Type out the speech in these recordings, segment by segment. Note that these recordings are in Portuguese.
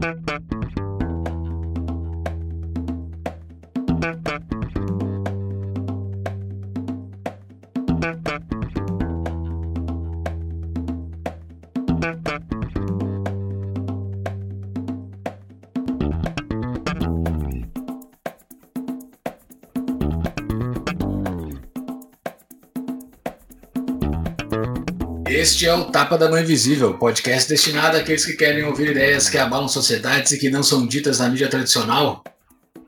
Thank you. Este é o Tapa da Mão Invisível, podcast destinado àqueles que querem ouvir ideias que abalam sociedades e que não são ditas na mídia tradicional.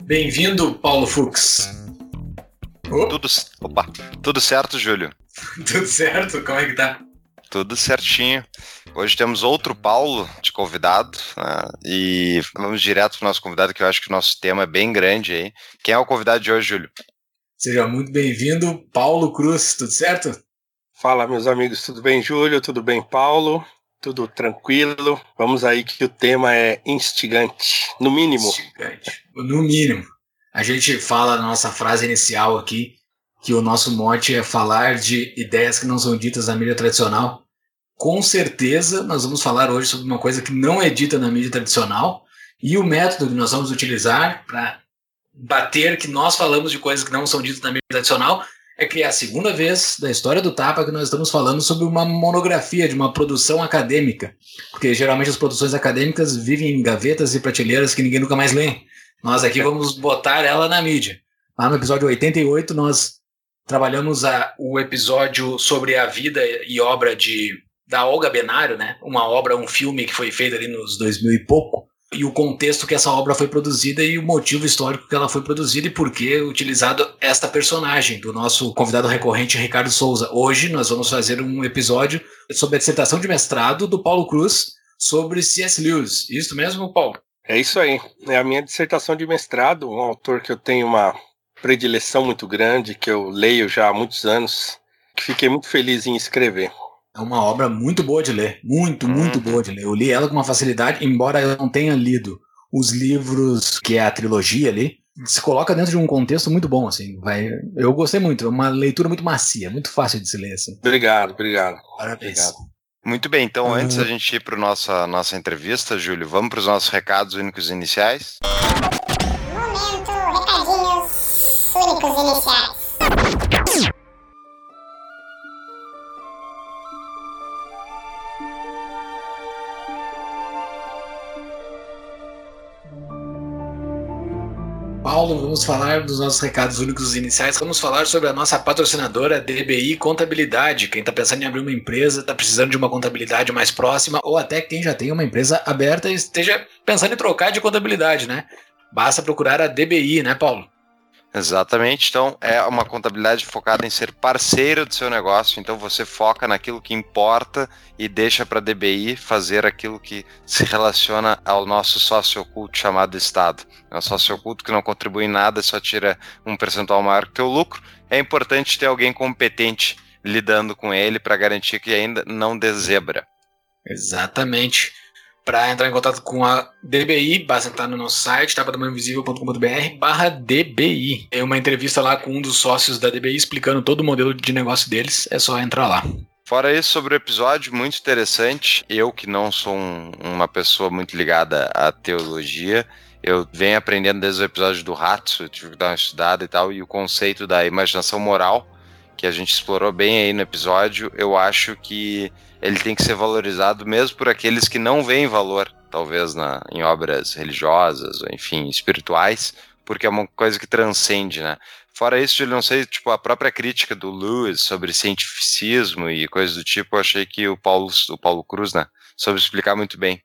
Bem-vindo, Paulo Fux. Oh. Tudo, opa, tudo certo, Júlio? tudo certo, como é que tá? Tudo certinho. Hoje temos outro Paulo de convidado né? e vamos direto para o nosso convidado, que eu acho que o nosso tema é bem grande aí. Quem é o convidado de hoje, Júlio? Seja muito bem-vindo, Paulo Cruz, tudo certo? Fala, meus amigos, tudo bem, Júlio? Tudo bem, Paulo? Tudo tranquilo? Vamos aí que o tema é instigante, no mínimo. Instigante, no mínimo. A gente fala na nossa frase inicial aqui que o nosso mote é falar de ideias que não são ditas na mídia tradicional. Com certeza, nós vamos falar hoje sobre uma coisa que não é dita na mídia tradicional e o método que nós vamos utilizar para bater que nós falamos de coisas que não são ditas na mídia tradicional é que é a segunda vez da história do Tapa que nós estamos falando sobre uma monografia de uma produção acadêmica. Porque geralmente as produções acadêmicas vivem em gavetas e prateleiras que ninguém nunca mais lê. Nós aqui vamos botar ela na mídia. Lá no episódio 88, nós trabalhamos a, o episódio sobre a vida e obra de da Olga Benário, né? Uma obra, um filme que foi feito ali nos 2000 e pouco e o contexto que essa obra foi produzida e o motivo histórico que ela foi produzida e por que utilizado esta personagem do nosso convidado recorrente Ricardo Souza. Hoje nós vamos fazer um episódio sobre a dissertação de mestrado do Paulo Cruz sobre C.S. Lewis. Isso mesmo, Paulo? É isso aí. É a minha dissertação de mestrado, um autor que eu tenho uma predileção muito grande, que eu leio já há muitos anos, que fiquei muito feliz em escrever. É uma obra muito boa de ler. Muito, muito uhum. boa de ler. Eu li ela com uma facilidade, embora eu não tenha lido os livros que é a trilogia ali. Se coloca dentro de um contexto muito bom, assim. Vai, eu gostei muito. É uma leitura muito macia, muito fácil de se ler, assim. Obrigado, obrigado. Parabéns. Obrigado. Muito bem, então uhum. antes da gente ir para nossa nossa entrevista, Júlio, vamos para os nossos recados únicos iniciais. Momento, recadinhos únicos iniciais. Paulo, vamos falar dos nossos recados únicos iniciais. Vamos falar sobre a nossa patrocinadora DBI Contabilidade. Quem está pensando em abrir uma empresa, está precisando de uma contabilidade mais próxima, ou até quem já tem uma empresa aberta e esteja pensando em trocar de contabilidade, né? Basta procurar a DBI, né, Paulo? Exatamente. Então, é uma contabilidade focada em ser parceiro do seu negócio. Então, você foca naquilo que importa e deixa para a DBI fazer aquilo que se relaciona ao nosso sócio oculto chamado Estado. É um sócio oculto que não contribui em nada, só tira um percentual maior que o lucro. É importante ter alguém competente lidando com ele para garantir que ainda não dê zebra. Exatamente. Para entrar em contato com a DBI, basta entrar no nosso site, tapadamãoinvisível.com.br barra DBI. Tem uma entrevista lá com um dos sócios da DBI explicando todo o modelo de negócio deles, é só entrar lá. Fora isso, sobre o episódio, muito interessante. Eu, que não sou um, uma pessoa muito ligada à teologia, eu venho aprendendo desde o episódio do Ratso, tive que dar uma estudada e tal, e o conceito da imaginação moral, que a gente explorou bem aí no episódio, eu acho que ele tem que ser valorizado mesmo por aqueles que não veem valor, talvez na, em obras religiosas enfim, espirituais, porque é uma coisa que transcende, né? Fora isso, eu não sei, tipo, a própria crítica do Lewis sobre cientificismo e coisas do tipo, eu achei que o Paulo, o Paulo Cruz, né, soube explicar muito bem.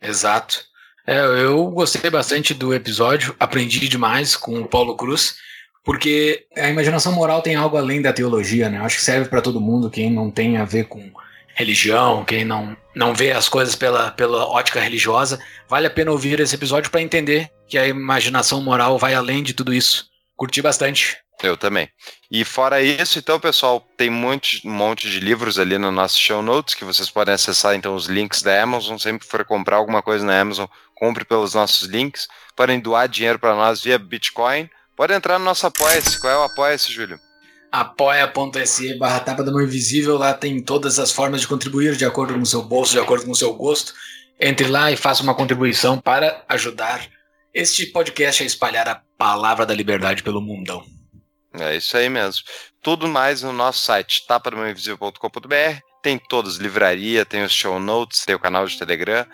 Exato. É, eu gostei bastante do episódio, aprendi demais com o Paulo Cruz, porque a imaginação moral tem algo além da teologia, né? Eu acho que serve para todo mundo, quem não tem a ver com religião, quem não, não vê as coisas pela, pela ótica religiosa, vale a pena ouvir esse episódio para entender que a imaginação moral vai além de tudo isso. Curti bastante. Eu também. E fora isso, então, pessoal, tem monte, um monte de livros ali no nosso show notes que vocês podem acessar, então, os links da Amazon. Sempre for comprar alguma coisa na Amazon, compre pelos nossos links. Podem doar dinheiro para nós via Bitcoin. Pode entrar no nosso Apoia-se. Qual é o Apoia-se, Júlio? apoia.se barra tapa da mão invisível, lá tem todas as formas de contribuir de acordo com o seu bolso, de acordo com o seu gosto. Entre lá e faça uma contribuição para ajudar este podcast a espalhar a palavra da liberdade pelo mundão. É isso aí mesmo. Tudo mais no nosso site, tapadamãoinvisível.com.br. Tem todas, livraria, tem os show notes, tem o canal de Telegram,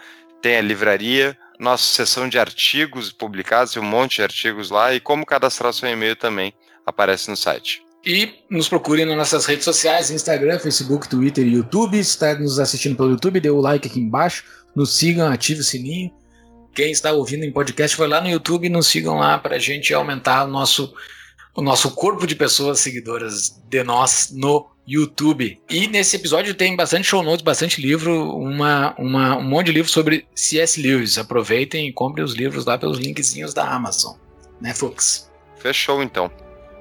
tem a livraria, nossa seção de artigos publicados, tem um monte de artigos lá, e como cadastrar seu e-mail também aparece no site. E nos procurem nas nossas redes sociais, Instagram, Facebook, Twitter e YouTube. Se está nos assistindo pelo YouTube, dê o like aqui embaixo, nos sigam, ative o sininho. Quem está ouvindo em podcast, vai lá no YouTube e nos sigam lá para a gente aumentar o nosso, o nosso corpo de pessoas seguidoras de nós no YouTube. E nesse episódio tem bastante show notes, bastante livro, uma, uma, um monte de livro sobre C.S. Lewis. Aproveitem e comprem os livros lá pelos linkzinhos da Amazon. Né, Fux? Fechou então.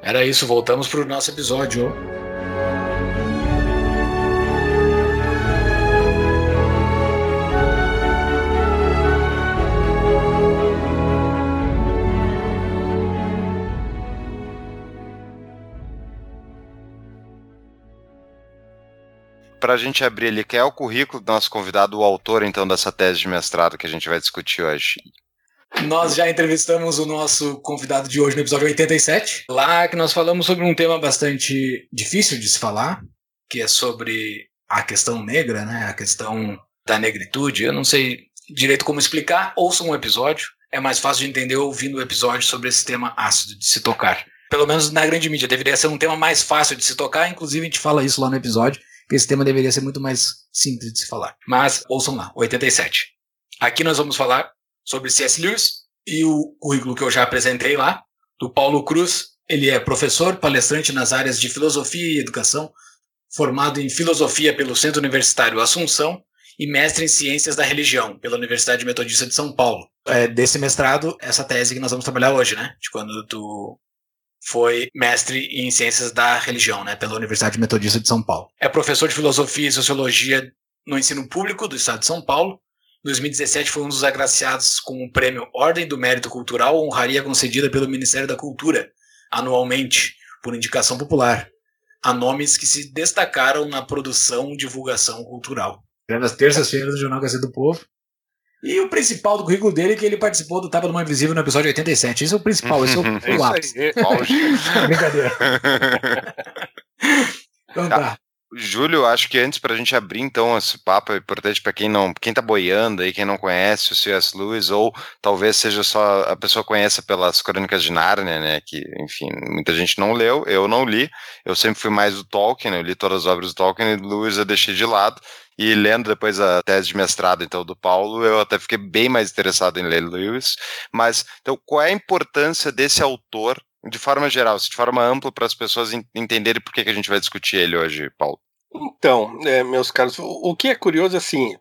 Era isso, voltamos para o nosso episódio. Para a gente abrir ali, qual é o currículo do nosso convidado, o autor então dessa tese de mestrado que a gente vai discutir hoje? Nós já entrevistamos o nosso convidado de hoje no episódio 87, lá que nós falamos sobre um tema bastante difícil de se falar, que é sobre a questão negra, né? A questão da negritude. Eu não sei direito como explicar, ouça um episódio. É mais fácil de entender ouvindo o episódio sobre esse tema ácido de se tocar. Pelo menos na grande mídia, deveria ser um tema mais fácil de se tocar, inclusive a gente fala isso lá no episódio, que esse tema deveria ser muito mais simples de se falar. Mas ouçam lá, 87. Aqui nós vamos falar sobre C.S. Lewis e o currículo que eu já apresentei lá, do Paulo Cruz. Ele é professor, palestrante nas áreas de filosofia e educação, formado em filosofia pelo Centro Universitário Assunção e mestre em ciências da religião pela Universidade Metodista de São Paulo. É desse mestrado, essa tese que nós vamos trabalhar hoje, né? De quando tu foi mestre em ciências da religião, né? Pela Universidade Metodista de São Paulo. É professor de filosofia e sociologia no ensino público do Estado de São Paulo 2017 foi um dos agraciados com o prêmio Ordem do Mérito Cultural, honraria concedida pelo Ministério da Cultura, anualmente, por indicação popular, a nomes que se destacaram na produção e divulgação cultural. Nas terças-feiras do Jornal Gazeta do Povo. E o principal do currículo dele é que ele participou do Tapa do Mãe Invisível no episódio 87. Esse é o principal, esse é o, o ápice. Brincadeira. então tá. Júlio, acho que antes para a gente abrir então esse papo é importante para quem não, quem tá boiando aí, quem não conhece o C.S. Lewis ou talvez seja só a pessoa conheça pelas Crônicas de Nárnia, né, que enfim, muita gente não leu, eu não li, eu sempre fui mais do Tolkien, eu li todas as obras do Tolkien e Lewis eu deixei de lado. E lendo depois a tese de mestrado então do Paulo, eu até fiquei bem mais interessado em ler Lewis. Mas então, qual é a importância desse autor de forma geral, de forma ampla, para as pessoas entenderem por que, que a gente vai discutir ele hoje, Paulo? Então, é, meus caros, o, o, que é curioso, assim,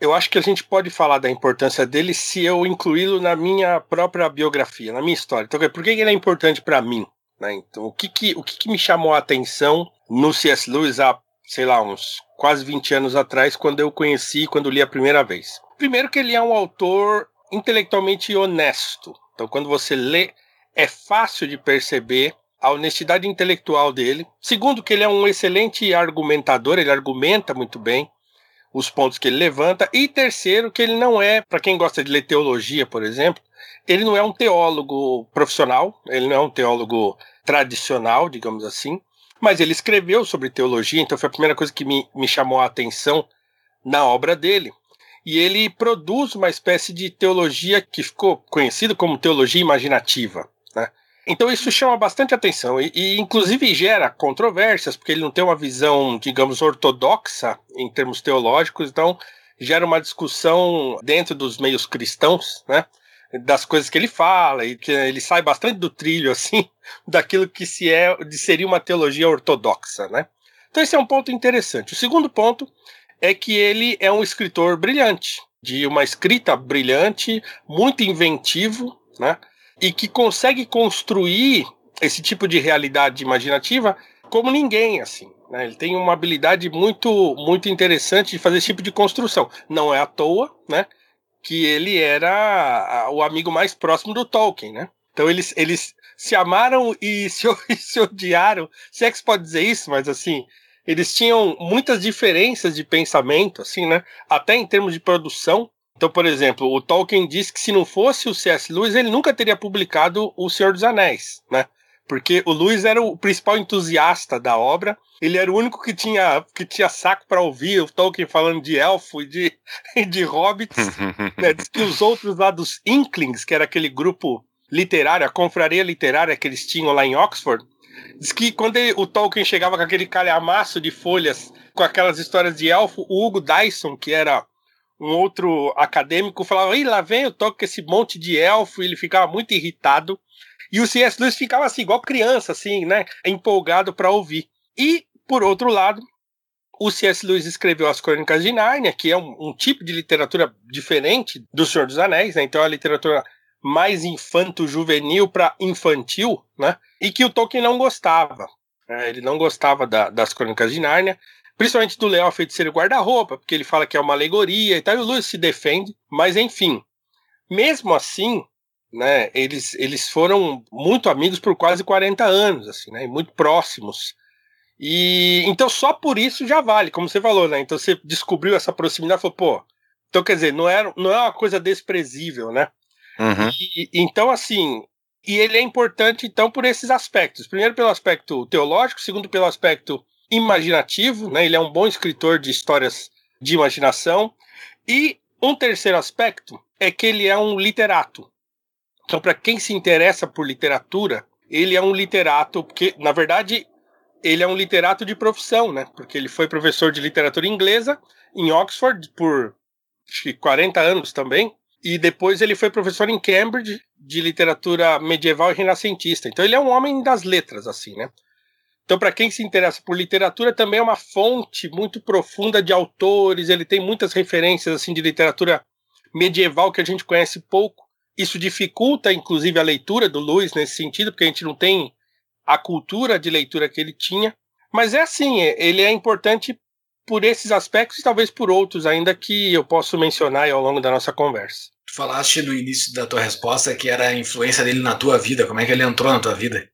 eu acho que a gente pode falar da importância dele se eu incluí-lo na minha própria biografia, na minha história. Então, por que ele é importante para mim? Né? Então, o que, que, o que, que me chamou a atenção no C.S. Lewis há, sei lá, uns quase 20 anos atrás, quando eu conheci, quando li a primeira vez? Primeiro que ele é um autor intelectualmente honesto. Então, quando você lê é fácil de perceber a honestidade intelectual dele. Segundo, que ele é um excelente argumentador, ele argumenta muito bem os pontos que ele levanta. E terceiro, que ele não é, para quem gosta de ler teologia, por exemplo, ele não é um teólogo profissional, ele não é um teólogo tradicional, digamos assim, mas ele escreveu sobre teologia, então foi a primeira coisa que me, me chamou a atenção na obra dele. E ele produz uma espécie de teologia que ficou conhecida como teologia imaginativa. Né? Então isso chama bastante atenção e, e, inclusive gera controvérsias, porque ele não tem uma visão, digamos, ortodoxa em termos teológicos, então gera uma discussão dentro dos meios cristãos, né? Das coisas que ele fala, e que ele sai bastante do trilho, assim, daquilo que se é, seria uma teologia ortodoxa, né? Então esse é um ponto interessante. O segundo ponto é que ele é um escritor brilhante, de uma escrita brilhante, muito inventivo, né? E que consegue construir esse tipo de realidade imaginativa como ninguém, assim. Né? Ele tem uma habilidade muito, muito interessante de fazer esse tipo de construção. Não é à toa, né? Que ele era o amigo mais próximo do Tolkien, né? Então eles, eles se amaram e se, e se odiaram. Se é que se pode dizer isso, mas assim, eles tinham muitas diferenças de pensamento, assim, né? Até em termos de produção. Então, por exemplo, o Tolkien diz que se não fosse o C.S. Lewis, ele nunca teria publicado O Senhor dos Anéis, né? Porque o Lewis era o principal entusiasta da obra, ele era o único que tinha, que tinha saco para ouvir o Tolkien falando de elfo e de, de hobbits. né? Diz que os outros lá dos Inklings, que era aquele grupo literário, a confraria literária que eles tinham lá em Oxford, diz que quando ele, o Tolkien chegava com aquele calhamaço de folhas com aquelas histórias de elfo, o Hugo Dyson, que era um outro acadêmico falava, Ih, lá vem eu toco com esse monte de elfo, e ele ficava muito irritado. E o C.S. Lewis ficava assim, igual criança, assim, né? Empolgado para ouvir. E, por outro lado, o C.S. Lewis escreveu as Crônicas de Nárnia, que é um, um, tipo de literatura diferente do Senhor dos Anéis, né? Então é a literatura mais infanto-juvenil para infantil, né? E que o Tolkien não gostava. Né? Ele não gostava da, das Crônicas de Nárnia. Principalmente do Leão Feiticeiro Guarda-Roupa, porque ele fala que é uma alegoria e tal, e o Lewis se defende, mas enfim. Mesmo assim, né, eles, eles foram muito amigos por quase 40 anos, assim, né, muito próximos. E então só por isso já vale, como você falou, né? Então você descobriu essa proximidade e falou, pô, então quer dizer, não é, não é uma coisa desprezível, né? Uhum. E, então, assim, e ele é importante, então, por esses aspectos. Primeiro, pelo aspecto teológico, segundo, pelo aspecto imaginativo, né? Ele é um bom escritor de histórias de imaginação. E um terceiro aspecto é que ele é um literato. Então, para quem se interessa por literatura, ele é um literato, porque, na verdade, ele é um literato de profissão, né? Porque ele foi professor de literatura inglesa em Oxford por acho que 40 anos também. E depois ele foi professor em Cambridge de literatura medieval e renascentista. Então ele é um homem das letras, assim, né? Então, para quem se interessa por literatura, também é uma fonte muito profunda de autores. Ele tem muitas referências assim de literatura medieval que a gente conhece pouco. Isso dificulta, inclusive, a leitura do Lewis nesse sentido, porque a gente não tem a cultura de leitura que ele tinha. Mas é assim, é, ele é importante por esses aspectos e talvez por outros ainda que eu posso mencionar ao longo da nossa conversa. Tu falaste no início da tua resposta que era a influência dele na tua vida. Como é que ele entrou na tua vida?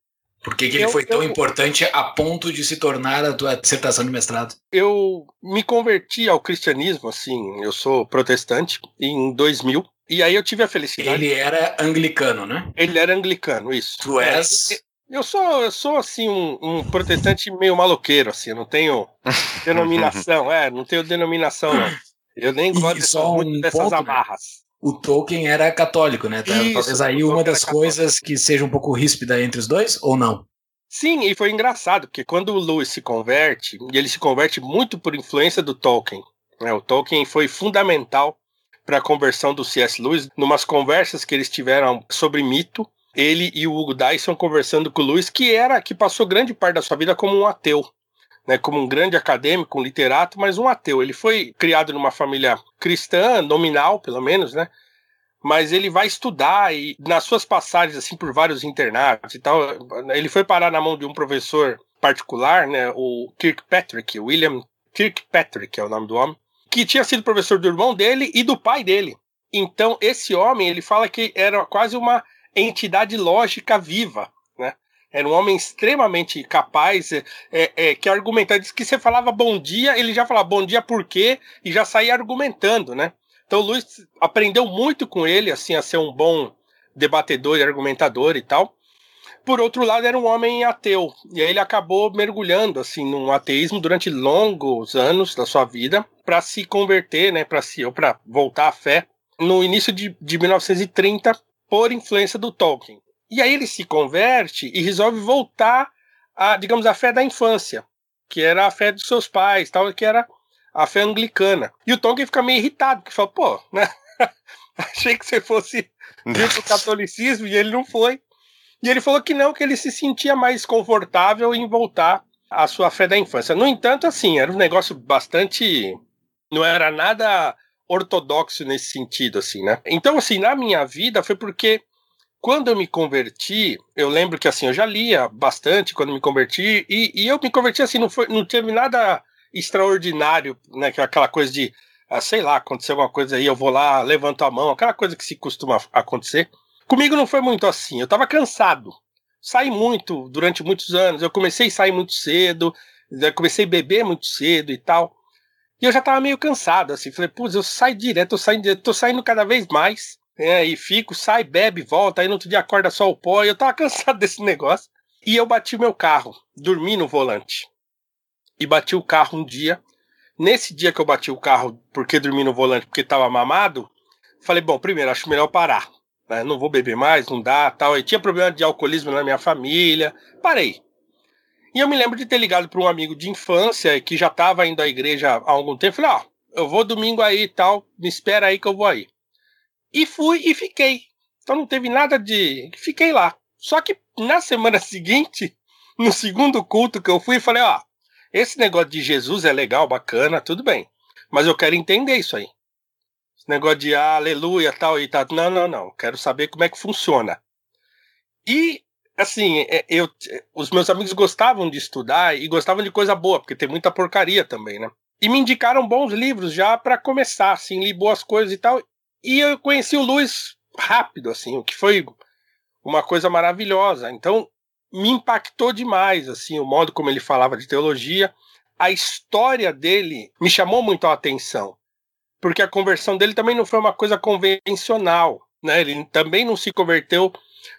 Por que, que ele eu, foi tão eu, importante a ponto de se tornar a tua dissertação de mestrado? Eu me converti ao cristianismo, assim, eu sou protestante, em 2000. E aí eu tive a felicidade. Ele era anglicano, né? Ele era anglicano, isso. Tu és. É, eu sou, eu sou assim, um, um, protestante meio maloqueiro, assim, eu não tenho denominação, é, não tenho denominação, não. Eu nem gosto muito um dessas ponto, né? amarras o Tolkien era católico, né? Tá, Isso, Talvez aí uma das coisas que seja um pouco ríspida entre os dois, ou não? Sim, e foi engraçado, porque quando o Lewis se converte, e ele se converte muito por influência do Tolkien, né? O Tolkien foi fundamental para a conversão do C.S. Lewis, numas conversas que eles tiveram sobre mito, ele e o Hugo Dyson conversando com o Lewis, que era que passou grande parte da sua vida como um ateu né, como um grande acadêmico, um literato, mas um ateu. Ele foi criado numa família cristã, nominal, pelo menos, né? Mas ele vai estudar e nas suas passagens assim por vários internatos e tal, ele foi parar na mão de um professor particular, né, o Kirkpatrick, William Kirkpatrick é o nome do homem, que tinha sido professor do irmão dele e do pai dele. Então, esse homem, ele fala que era quase uma entidade lógica viva? Era um homem extremamente capaz, é, é, que argumentava. Diz que você falava bom dia, ele já falava bom dia por quê, e já saía argumentando, né? Então o Luiz aprendeu muito com ele, assim, a ser um bom debatedor e argumentador e tal. Por outro lado, era um homem ateu, e aí ele acabou mergulhando, assim, num ateísmo durante longos anos da sua vida, para se converter, né, para se, ou para voltar à fé, no início de, de 1930, por influência do Tolkien. E aí ele se converte e resolve voltar a, digamos, a fé da infância, que era a fé dos seus pais, tal, que era a fé anglicana. E o Tolkien fica meio irritado, porque fala, pô, né? Achei que você fosse vir pro catolicismo e ele não foi. E ele falou que não, que ele se sentia mais confortável em voltar à sua fé da infância. No entanto, assim, era um negócio bastante. Não era nada ortodoxo nesse sentido, assim, né? Então, assim, na minha vida foi porque quando eu me converti, eu lembro que assim, eu já lia bastante quando me converti, e, e eu me converti assim, não, foi, não teve nada extraordinário, né? É aquela coisa de, ah, sei lá, aconteceu alguma coisa aí, eu vou lá, levanto a mão, aquela coisa que se costuma acontecer. Comigo não foi muito assim, eu tava cansado. Saí muito durante muitos anos, eu comecei a sair muito cedo, comecei a beber muito cedo e tal. E eu já tava meio cansado, assim. Falei, putz, eu saio direto, eu saio direto, tô saindo cada vez mais. É, e fico, sai, bebe, volta, aí no outro dia acorda só o pó. Eu tava cansado desse negócio. E eu bati o meu carro, dormi no volante. E bati o carro um dia. Nesse dia que eu bati o carro, porque dormi no volante, porque tava mamado, falei, bom, primeiro, acho melhor parar. Né? Não vou beber mais, não dá, tal. E tinha problema de alcoolismo na minha família. Parei. E eu me lembro de ter ligado para um amigo de infância que já estava indo à igreja há algum tempo. Falei, ó, oh, eu vou domingo aí e tal, me espera aí que eu vou aí. E fui e fiquei. Então não teve nada de. Fiquei lá. Só que na semana seguinte, no segundo culto que eu fui, falei, ó, esse negócio de Jesus é legal, bacana, tudo bem. Mas eu quero entender isso aí. Esse negócio de aleluia tal e tal. Não, não, não. Quero saber como é que funciona. E assim, é, eu, os meus amigos gostavam de estudar e gostavam de coisa boa, porque tem muita porcaria também, né? E me indicaram bons livros já para começar, assim, li boas coisas e tal. E eu conheci o Luiz rápido, assim, o que foi uma coisa maravilhosa. Então, me impactou demais, assim, o modo como ele falava de teologia. A história dele me chamou muito a atenção, porque a conversão dele também não foi uma coisa convencional, né? Ele também não se converteu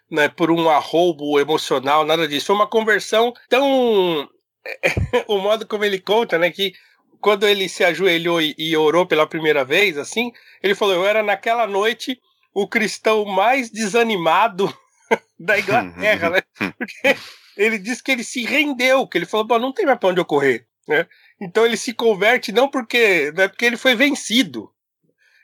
né, por um arrobo emocional, nada disso. Foi uma conversão tão. o modo como ele conta, né? Que quando ele se ajoelhou e, e orou pela primeira vez, assim, ele falou: Eu era naquela noite o cristão mais desanimado da Inglaterra, né? Porque ele disse que ele se rendeu, que ele falou: Bom, não tem mais pra onde eu correr, né? Então ele se converte não porque, não é porque ele foi vencido,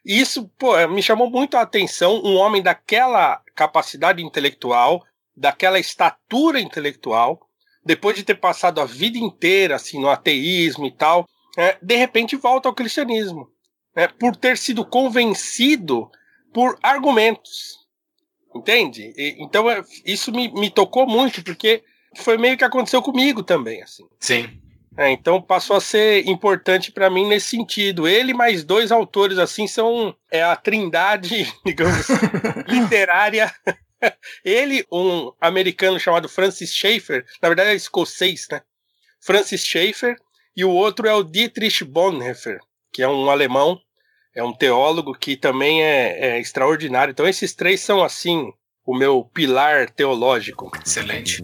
e isso, pô, me chamou muito a atenção um homem daquela capacidade intelectual, daquela estatura intelectual, depois de ter passado a vida inteira assim no ateísmo e tal, é, de repente volta ao cristianismo, né, por ter sido convencido por argumentos, entende? E, então é, isso me, me tocou muito porque foi meio que aconteceu comigo também, assim. Sim. É, então passou a ser importante para mim nesse sentido. Ele mais dois autores assim são é a trindade, digamos, literária. Ele, um americano chamado Francis Schaeffer, na verdade é escocês, né? Francis Schaeffer, e o outro é o Dietrich Bonhoeffer, que é um alemão, é um teólogo que também é, é extraordinário. Então esses três são assim o meu pilar teológico. Excelente.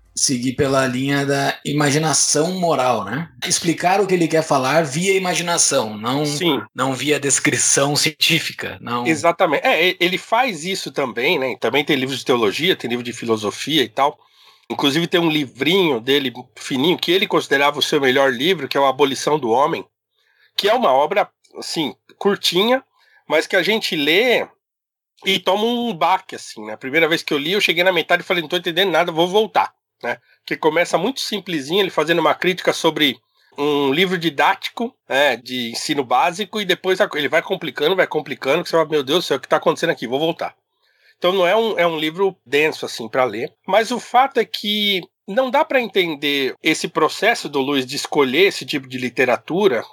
seguir pela linha da imaginação moral, né? Explicar o que ele quer falar via imaginação, não, Sim. não via descrição científica. Não... Exatamente. É, ele faz isso também, né? Também tem livros de teologia, tem livro de filosofia e tal. Inclusive tem um livrinho dele fininho que ele considerava o seu melhor livro, que é o Abolição do Homem, que é uma obra assim curtinha, mas que a gente lê e toma um baque assim. Na né? primeira vez que eu li, eu cheguei na metade e falei não estou entendendo nada, vou voltar né? Que começa muito simplesinho, ele fazendo uma crítica sobre um livro didático né, de ensino básico e depois ele vai complicando, vai complicando, que você fala, meu Deus do céu, o que está acontecendo aqui? Vou voltar. Então não é um, é um livro denso assim para ler, mas o fato é que não dá para entender esse processo do Luiz de escolher esse tipo de literatura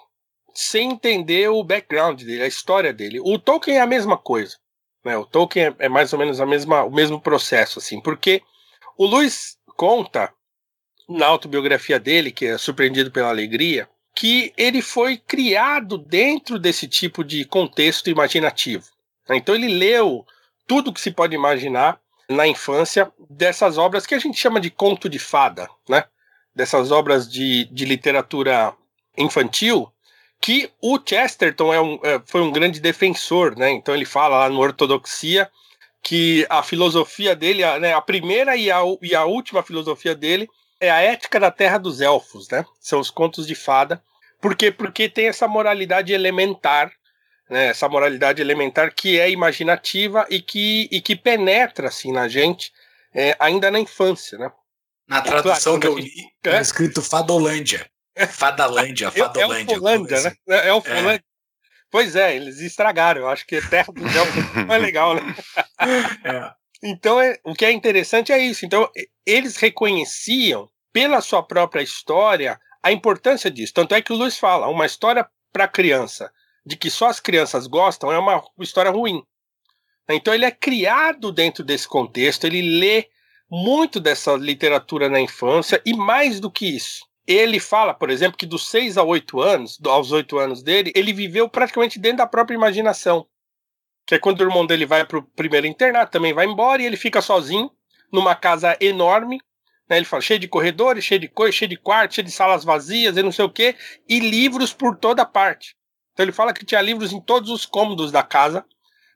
sem entender o background dele, a história dele. O Tolkien é a mesma coisa. Né? O Tolkien é, é mais ou menos a mesma, o mesmo processo, assim, porque o Luiz conta na autobiografia dele, que é Surpreendido pela Alegria, que ele foi criado dentro desse tipo de contexto imaginativo. Então ele leu tudo que se pode imaginar na infância dessas obras que a gente chama de conto de fada, né? Dessas obras de, de literatura infantil, que o Chesterton é um, é, foi um grande defensor, né? Então ele fala lá no Ortodoxia que a filosofia dele, a, né, a primeira e a, e a última filosofia dele é a ética da terra dos elfos, né? São os contos de fada. Por quê? Porque tem essa moralidade elementar, né? Essa moralidade elementar que é imaginativa e que, e que penetra assim na gente é, ainda na infância, né? Na tradução claro, que eu li, é, é escrito Fadolândia. Fadalândia, Fadolândia. É, é o Folândia, né? É o Folândia. Pois é, eles estragaram. Eu acho que Terra dos Elfos não é legal, né? É. Então, é, o que é interessante é isso. Então, eles reconheciam, pela sua própria história, a importância disso. Tanto é que o Luiz fala, uma história para criança, de que só as crianças gostam, é uma história ruim. Então, ele é criado dentro desse contexto, ele lê muito dessa literatura na infância, e mais do que isso, ele fala, por exemplo, que dos 6 a 8 anos, aos 8 anos dele, ele viveu praticamente dentro da própria imaginação. Que é quando o irmão dele vai pro primeiro internato, também vai embora e ele fica sozinho numa casa enorme. Né, ele fala, cheio de corredores, cheio de coisas, cheio de quartos, cheio de salas vazias e não sei o quê, e livros por toda parte. Então ele fala que tinha livros em todos os cômodos da casa,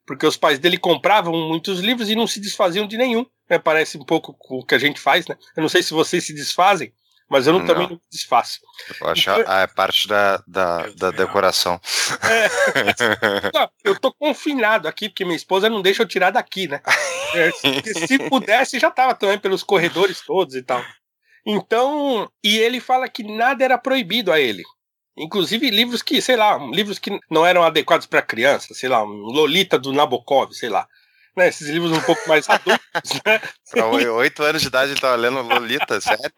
porque os pais dele compravam muitos livros e não se desfaziam de nenhum. Né, parece um pouco o que a gente faz, né? Eu não sei se vocês se desfazem, mas eu não, não. também não desfaço. Eu acho então, a, a parte da, da, da decoração. É, não, eu tô confinado aqui, porque minha esposa não deixa eu tirar daqui, né? É, se, se pudesse, já tava também pelos corredores todos e tal. Então, e ele fala que nada era proibido a ele. Inclusive livros que, sei lá, livros que não eram adequados para criança, sei lá, um Lolita do Nabokov, sei lá né, esses livros um pouco mais adultos. Né? Oito anos de idade ele estava lendo Lolita, sério?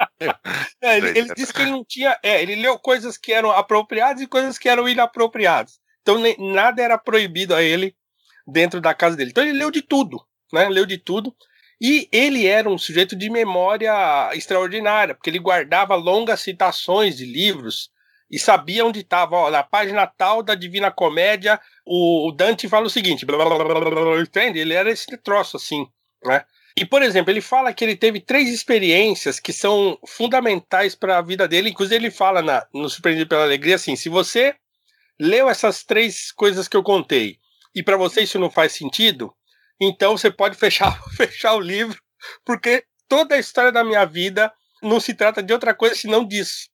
É, ele, ele, disse que ele não tinha. É, ele leu coisas que eram apropriadas e coisas que eram inapropriadas. Então nem, nada era proibido a ele dentro da casa dele. Então ele leu de tudo, né? Leu de tudo. E ele era um sujeito de memória extraordinária, porque ele guardava longas citações de livros e sabia onde estava. Na página tal da Divina Comédia, o, Dante fala o seguinte: blá, blá, blá, entende? Ele era esse troço assim, né? E, por exemplo, ele fala que ele teve três experiências que são fundamentais para a vida dele. Inclusive, ele fala na, no Surpreendido pela Alegria assim: se você leu essas três coisas que eu contei e para você isso não faz sentido, então você pode fechar, fechar o livro, porque toda a história da minha vida não se trata de outra coisa senão disso.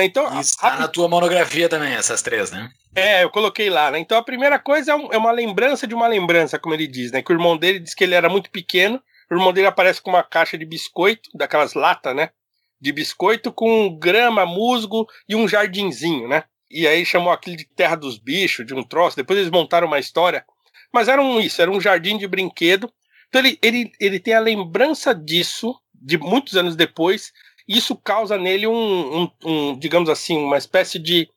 Né, então, e está a... na tua monografia também, essas três, né? É, eu coloquei lá, né? Então a primeira coisa é, um, é, uma lembrança de uma lembrança, como ele diz, né? Que o irmão dele diz que ele era muito pequeno. O irmão dele aparece com uma caixa de biscoito, daquelas latas, né? De biscoito com grama, musgo e um jardinzinho, né? E aí chamou aquilo de terra dos bichos, de um troço. Depois eles montaram uma história. Mas era um, isso, era um jardim de brinquedo. Então ele, ele, ele tem a lembrança disso, de muitos anos depois, isso causa nele um, um, um, digamos assim, uma espécie de,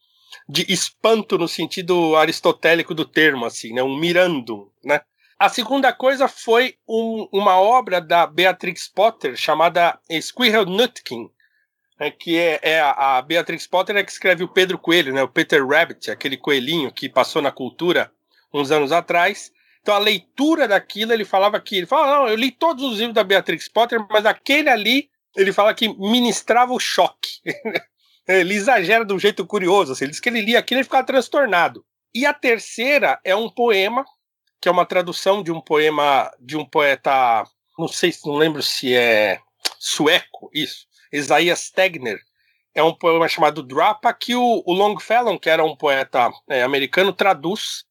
de espanto no sentido aristotélico do termo, assim, né? Um mirando, né? A segunda coisa foi um, uma obra da Beatrix Potter chamada Squirrel Nutkin, né, que é, é a, a, Beatrix Potter é que escreve o Pedro Coelho, né, o Peter Rabbit, aquele coelhinho que passou na cultura uns anos atrás. Então a leitura daquilo, ele falava que ele fala, não, eu li todos os livros da Beatrix Potter, mas aquele ali ele fala que ministrava o choque. ele exagera de um jeito curioso. Assim. Ele diz que ele lia aquilo e ficava transtornado. E a terceira é um poema, que é uma tradução de um poema de um poeta, não sei, não lembro se é sueco, isso, Isaiah Stegner. É um poema chamado Drapa, que o, o Longfellow, que era um poeta é, americano, traduz.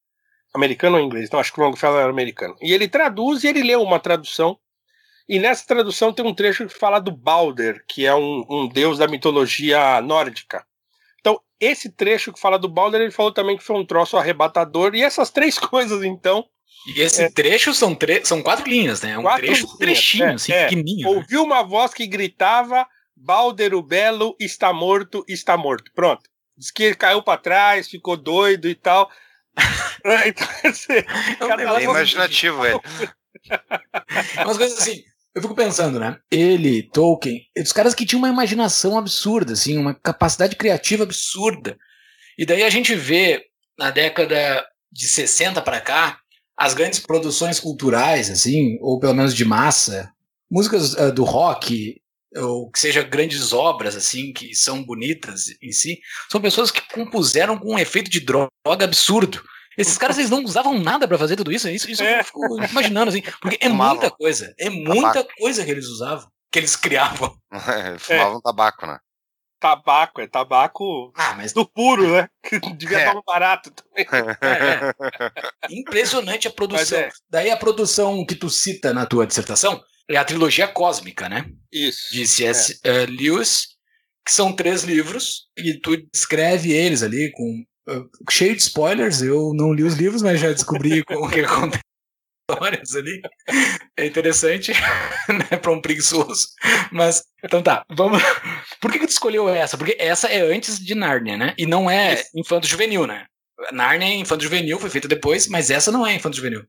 Americano ou inglês? Então acho que o Longfellow era americano. E ele traduz e ele leu uma tradução e nessa tradução tem um trecho que fala do Balder, que é um, um deus da mitologia nórdica. Então, esse trecho que fala do Balder, ele falou também que foi um troço arrebatador. E essas três coisas, então. E esse é, trecho são, tre são quatro linhas, né? É um quatro trecho, linhas, trechinho, é, assim, é. pequenininho. Né? Ouviu uma voz que gritava: Balder o Belo está morto, está morto. Pronto. Diz que ele caiu para trás, ficou doido e tal. então, assim, é imaginativo, velho. Umas coisas assim. Eu fico pensando, né? Ele, Tolkien, os caras que tinham uma imaginação absurda, assim, uma capacidade criativa absurda. E daí a gente vê na década de 60 para cá as grandes produções culturais, assim, ou pelo menos de massa, músicas uh, do rock, ou que seja grandes obras assim que são bonitas em si, são pessoas que compuseram com um efeito de droga absurdo. Esses caras eles não usavam nada para fazer tudo isso. Isso, isso é. eu fico imaginando, assim. Porque é fumavam. muita coisa. É muita tabaco. coisa que eles usavam. Que eles criavam. É, fumavam é. tabaco, né? Tabaco, é tabaco ah, mas... do puro, né? Que devia é. estar barato também. É, é. Impressionante a produção. É. Daí a produção que tu cita na tua dissertação é a trilogia cósmica, né? Isso. De C.S. Uh, Lewis, que são três livros, e tu escreve eles ali com cheio de spoilers. Eu não li os livros, mas já descobri o que acontece histórias ali. É interessante, né, para um preguiçoso. Mas, então tá, vamos. Por que, que tu escolheu essa? Porque essa é antes de Narnia, né? E não é infanto juvenil, né? Narnia é infanto juvenil, foi feita depois, mas essa não é infanto juvenil.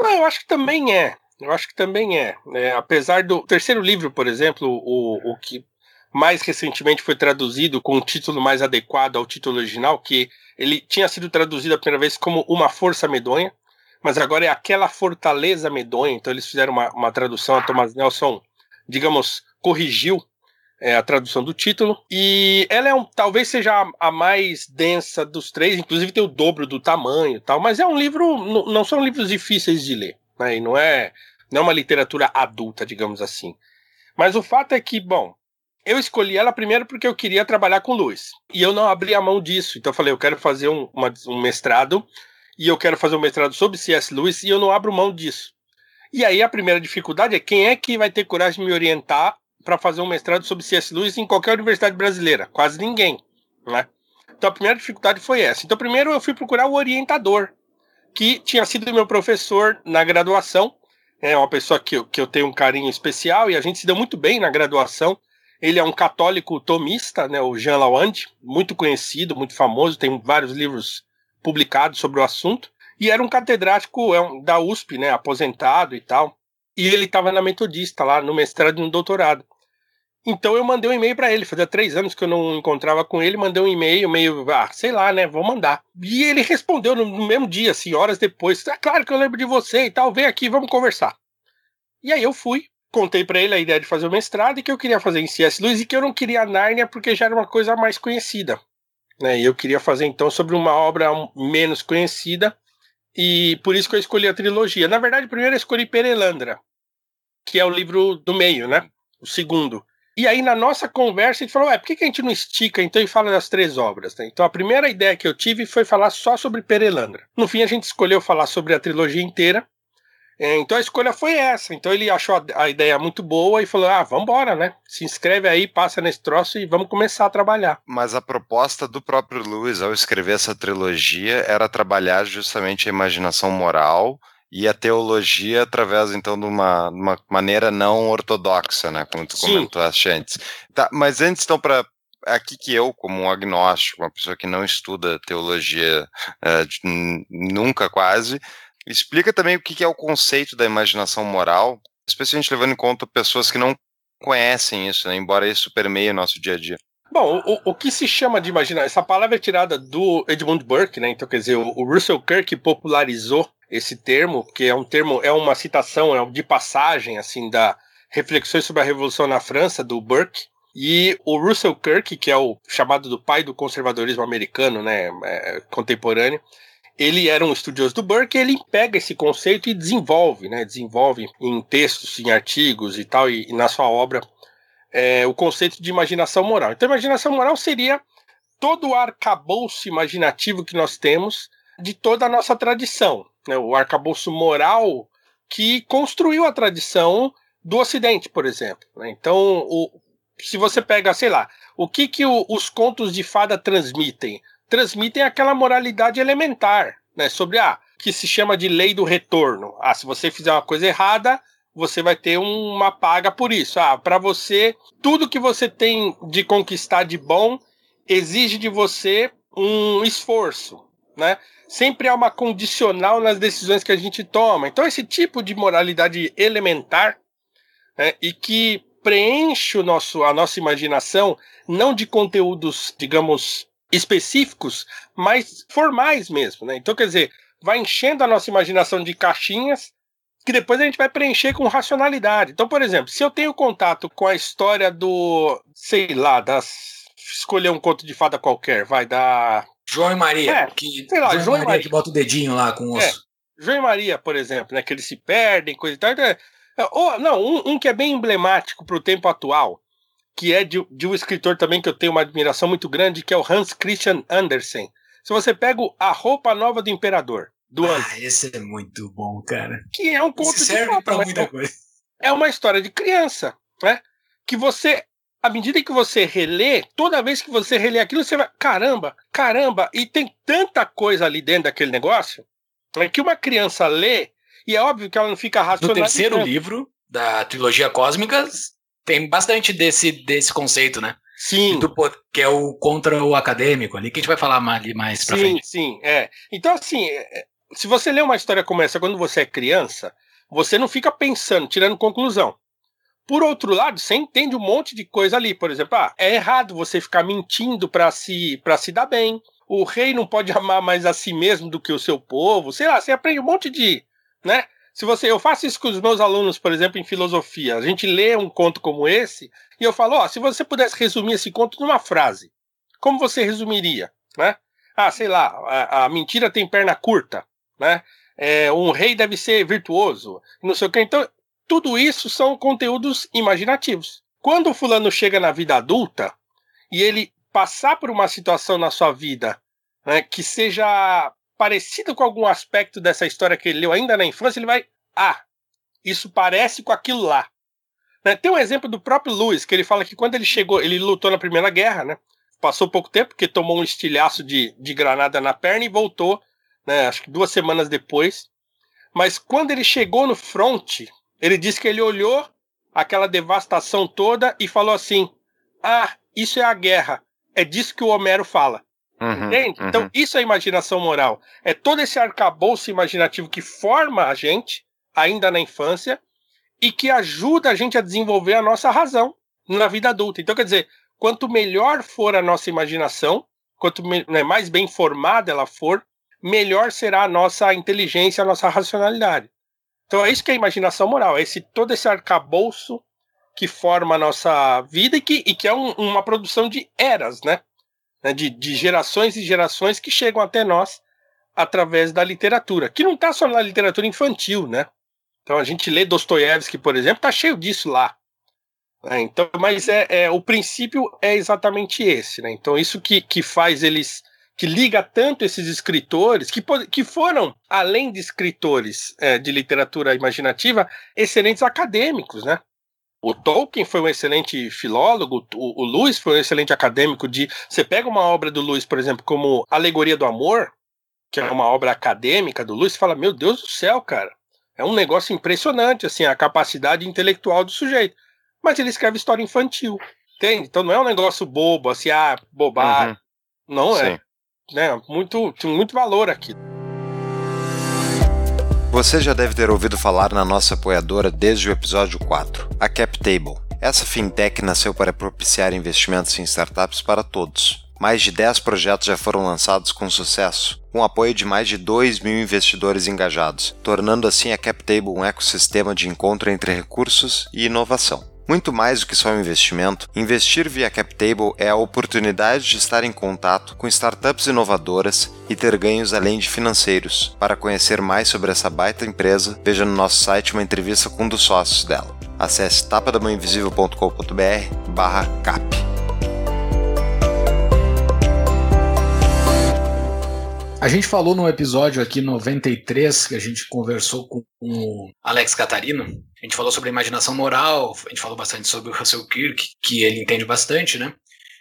Não, eu acho que também é. Eu acho que também é. é apesar do terceiro livro, por exemplo, o, o que mais recentemente foi traduzido com um título mais adequado ao título original, que ele tinha sido traduzido a primeira vez como Uma Força Medonha, mas agora é aquela fortaleza medonha. Então eles fizeram uma, uma tradução, a Thomas Nelson, digamos, corrigiu é, a tradução do título. E ela é um, talvez seja a, a, mais densa dos três, inclusive tem o dobro do tamanho e tal, mas é um livro, não são livros difíceis de ler, né? E não é, não é uma literatura adulta, digamos assim. Mas o fato é que, bom, eu escolhi ela primeiro porque eu queria trabalhar com Lewis. E eu não abri a mão disso. Então eu falei, eu quero fazer um, uma, um mestrado e eu quero fazer um mestrado sobre C.S. Lewis e eu não abro mão disso. E aí a primeira dificuldade é quem é que vai ter coragem de me orientar para fazer um mestrado sobre C.S. Lewis em qualquer universidade brasileira? Quase ninguém, né? Então a primeira dificuldade foi essa. Então primeiro eu fui procurar o orientador, que tinha sido meu professor na graduação, é uma pessoa que eu, que eu tenho um carinho especial e a gente se deu muito bem na graduação. Ele é um católico tomista, né, o Jean Lawande, muito conhecido, muito famoso, tem vários livros publicado sobre o assunto. E era um catedrático é da USP, né, aposentado e tal. E ele estava na Metodista lá, no mestrado e no doutorado. Então eu mandei um e-mail para ele. Fazia três anos que eu não encontrava com ele. Mandei um e-mail, meio, ah, sei lá, né? Vou mandar. E ele respondeu no, mesmo dia, assim, horas depois. É claro que eu lembro de você e tal. Vem aqui, vamos conversar. E aí eu fui, contei para ele a ideia de fazer o mestrado e que eu queria fazer em C.S. Lewis e que eu não queria Nárnia porque já era uma coisa mais conhecida. Né? E eu queria fazer então sobre uma obra menos conhecida, e por isso que eu escolhi a trilogia. Na verdade, primeiro eu escolhi Perelandra, que é o livro do meio, né? O segundo. E aí, na nossa conversa, gente falou: é, por que, que a gente não estica então e fala das três obras? Né? Então, a primeira ideia que eu tive foi falar só sobre Perelandra. No fim, a gente escolheu falar sobre a trilogia inteira, então a escolha foi essa. Então ele achou a, a, ideia muito boa e falou: ah, vambora, né? Se inscreve aí, passa nesse troço e vamos começar a trabalhar. Mas a proposta do próprio Lewis ao escrever essa trilogia era trabalhar justamente a imaginação moral e a teologia através, então, de uma, uma maneira não ortodoxa, né? Como tu Sim. comentaste antes. Tá, mas antes, então, para aqui que eu, como um agnóstico, uma pessoa que não estuda teologia uh, nunca quase, Explica também o que é o conceito da imaginação moral, especialmente levando em conta pessoas que não conhecem isso, né, embora isso permeie o nosso dia a dia. Bom, o, o que se chama de imaginar, essa palavra é tirada do Edmund Burke, né? Então, quer dizer, o, o Russell Kirk popularizou esse termo, que é um termo, é uma citação é de passagem, assim, da Reflexões sobre a Revolução na França, do Burke. E o Russell Kirk, que é o chamado do pai do conservadorismo americano, né, é, contemporâneo, ele era um estudioso do Burke, ele pega esse conceito e desenvolve, né, desenvolve em textos, em artigos e tal, e, e na sua obra, é, o conceito de imaginação moral. Então, imaginação moral seria todo o arcabouço imaginativo que nós temos de toda a nossa tradição, né, o arcabouço moral que construiu a tradição do Ocidente, por exemplo. Né? Então, o, se você pega, sei lá, o que, que o, os contos de fada transmitem? Transmitem aquela moralidade elementar, né? Sobre a ah, que se chama de lei do retorno. Ah, se você fizer uma coisa errada, você vai ter uma paga por isso. Ah, para você, tudo que você tem de conquistar de bom exige de você um esforço, né? Sempre há uma condicional nas decisões que a gente toma. Então, esse tipo de moralidade elementar né, e que preenche o nosso, a nossa imaginação, não de conteúdos, digamos, específicos, mas formais mesmo, né? Então, quer dizer, vai enchendo a nossa imaginação de caixinhas que depois a gente vai preencher com racionalidade. Então, por exemplo, se eu tenho contato com a história do, sei lá, das escolher um conto de fada qualquer, vai dar João e Maria, é, que sei lá, João, João Maria, Maria, que bota o dedinho lá com o é, osso. É, João e Maria, por exemplo, né, que eles se perdem, coisa e tal. Então, é, ou, não, um, um que é bem emblemático para o tempo atual, que é de, de, um escritor também que eu tenho uma admiração muito grande, que é o Hans Christian Andersen. Se você pega A Roupa Nova do Imperador, do Ah, Andersen, esse é muito bom, cara. Que é um conto Isso serve para muita coisa. É uma história de criança, né? Que você à medida que você relê, toda vez que você relê aquilo, você vai, caramba, caramba, e tem tanta coisa ali dentro daquele negócio, é que uma criança lê, e é óbvio que ela não fica racional. No terceiro livro da trilogia cósmica, tem bastante desse, desse conceito, né? Sim. Do, que é o contra o acadêmico ali, que a gente vai falar mais, mais pra sim, frente. Sim, é. Então, assim, é, se você lê uma história como essa quando você é criança, você não fica pensando, tirando conclusão. Por outro lado, você entende um monte de coisa ali. Por exemplo, ah, é errado você ficar mentindo para se, pra se dar bem. O rei não pode amar mais a si mesmo do que o seu povo. Sei lá, você aprende um monte de. né? Se você, eu faço isso com os meus alunos, por exemplo, em filosofia. A gente lê um conto como esse e eu falo, ó, se você pudesse resumir esse conto numa frase, como você resumiria, né? Ah, sei lá, a, a mentira tem perna curta, né? É, um rei deve ser virtuoso, não sei o que. Então, tudo isso são conteúdos imaginativos. Quando o fulano chega na vida adulta e ele passar por uma situação na sua vida né, que seja parecido com algum aspecto dessa história que ele leu ainda na infância, ele vai. Ah, isso parece com aquilo lá. Né? Tem um exemplo do próprio Lewis, que ele fala que quando ele chegou, ele lutou na Primeira Guerra, né? Passou pouco tempo, porque tomou um estilhaço de, de granada na perna e voltou, né? Acho que duas semanas depois. Mas quando ele chegou no front, ele disse que ele olhou aquela devastação toda e falou assim: Ah, isso é a guerra. É disso que o Homero fala. Uhum, Entende? Uhum. Então, isso é imaginação moral. É todo esse arcabouço imaginativo que forma a gente, ainda na infância, e que ajuda a gente a desenvolver a nossa razão na vida adulta. Então, quer dizer, quanto melhor for a nossa imaginação, quanto né, mais bem formada ela for, melhor será a nossa inteligência, a nossa racionalidade. Então, é isso que é imaginação moral, é esse, todo esse arcabouço que forma a nossa vida e que, e que é um, uma produção de eras, né? Né, de, de gerações e gerações que chegam até nós através da literatura, que não está só na literatura infantil, né? Então a gente lê Dostoiévski, por exemplo, está cheio disso lá. Né? Então, mas é, é, o princípio é exatamente esse, né? Então isso que, que faz eles, que liga tanto esses escritores, que, que foram, além de escritores é, de literatura imaginativa, excelentes acadêmicos, né? O Tolkien foi um excelente filólogo, o, o Lewis foi um excelente acadêmico de. Você pega uma obra do Lewis, por exemplo, como Alegoria do Amor, que é uma obra acadêmica do Lewis, e fala: Meu Deus do céu, cara. É um negócio impressionante, assim, a capacidade intelectual do sujeito. Mas ele escreve história infantil. Entende? Então não é um negócio bobo, assim, ah, bobagem. Uhum. Não é. Sim. é. Né? Muito, tem muito valor aqui. Você já deve ter ouvido falar na nossa apoiadora desde o episódio 4, a CapTable. Essa fintech nasceu para propiciar investimentos em startups para todos. Mais de 10 projetos já foram lançados com sucesso, com apoio de mais de 2 mil investidores engajados, tornando assim a CapTable um ecossistema de encontro entre recursos e inovação. Muito mais do que só um investimento, investir via CapTable é a oportunidade de estar em contato com startups inovadoras e ter ganhos além de financeiros. Para conhecer mais sobre essa baita empresa, veja no nosso site uma entrevista com um dos sócios dela. Acesse tapadamãoinvisível.com.br/cap. A gente falou no episódio aqui 93, que a gente conversou com o Alex Catarino. A gente falou sobre imaginação moral, a gente falou bastante sobre o Russell Kirk, que ele entende bastante, né?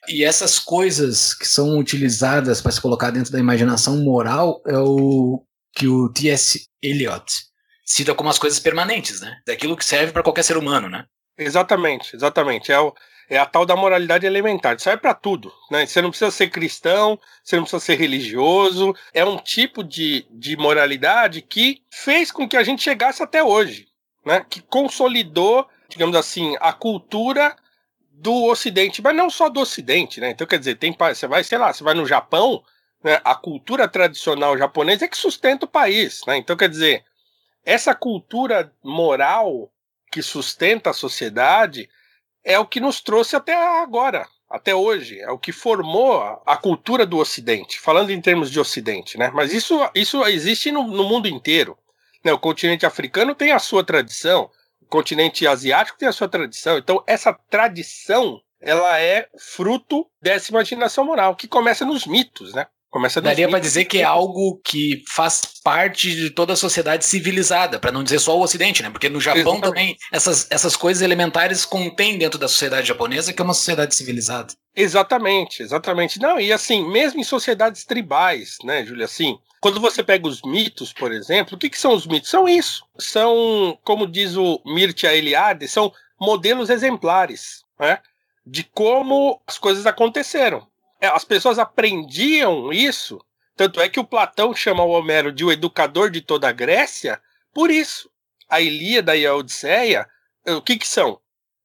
E essas coisas que são utilizadas para se colocar dentro da imaginação moral é o que o T.S. Eliot cita como as coisas permanentes, né? Daquilo que serve para qualquer ser humano, né? Exatamente, exatamente. É o, é a tal da moralidade elementar. Serve para tudo. Né? Você não precisa ser cristão, você não precisa ser religioso. É um tipo de, de moralidade que fez com que a gente chegasse até hoje. Né? Que consolidou, digamos assim, a cultura do Ocidente, mas não só do Ocidente, né? Então, quer dizer, tem você vai, sei lá, você vai no Japão, né? a cultura tradicional japonesa é que sustenta o país, né? Então, quer dizer, essa cultura moral que sustenta a sociedade é o que nos trouxe até agora, até hoje, é o que formou a cultura do Ocidente, falando em termos de Ocidente, né? Mas isso, isso existe no, no mundo inteiro. O continente africano tem a sua tradição, o continente asiático tem a sua tradição. Então, essa tradição ela é fruto dessa imaginação moral, que começa nos mitos, né? Começa Daria para dizer que é algo que faz parte de toda a sociedade civilizada, para não dizer só o Ocidente, né? Porque no Japão Exatamente. também essas, essas coisas elementares contêm dentro da sociedade japonesa, que é uma sociedade civilizada. Exatamente, exatamente. Não, e assim, mesmo em sociedades tribais, né, Júlia, assim, quando você pega os mitos, por exemplo, o que, que são os mitos? São isso. São, como diz o Mircea Eliade, são modelos exemplares, né, de como as coisas aconteceram. É, As pessoas aprendiam isso, tanto é que o Platão chama o Homero de o educador de toda a Grécia, por isso. A Ilíada e a Odisseia, o que que são?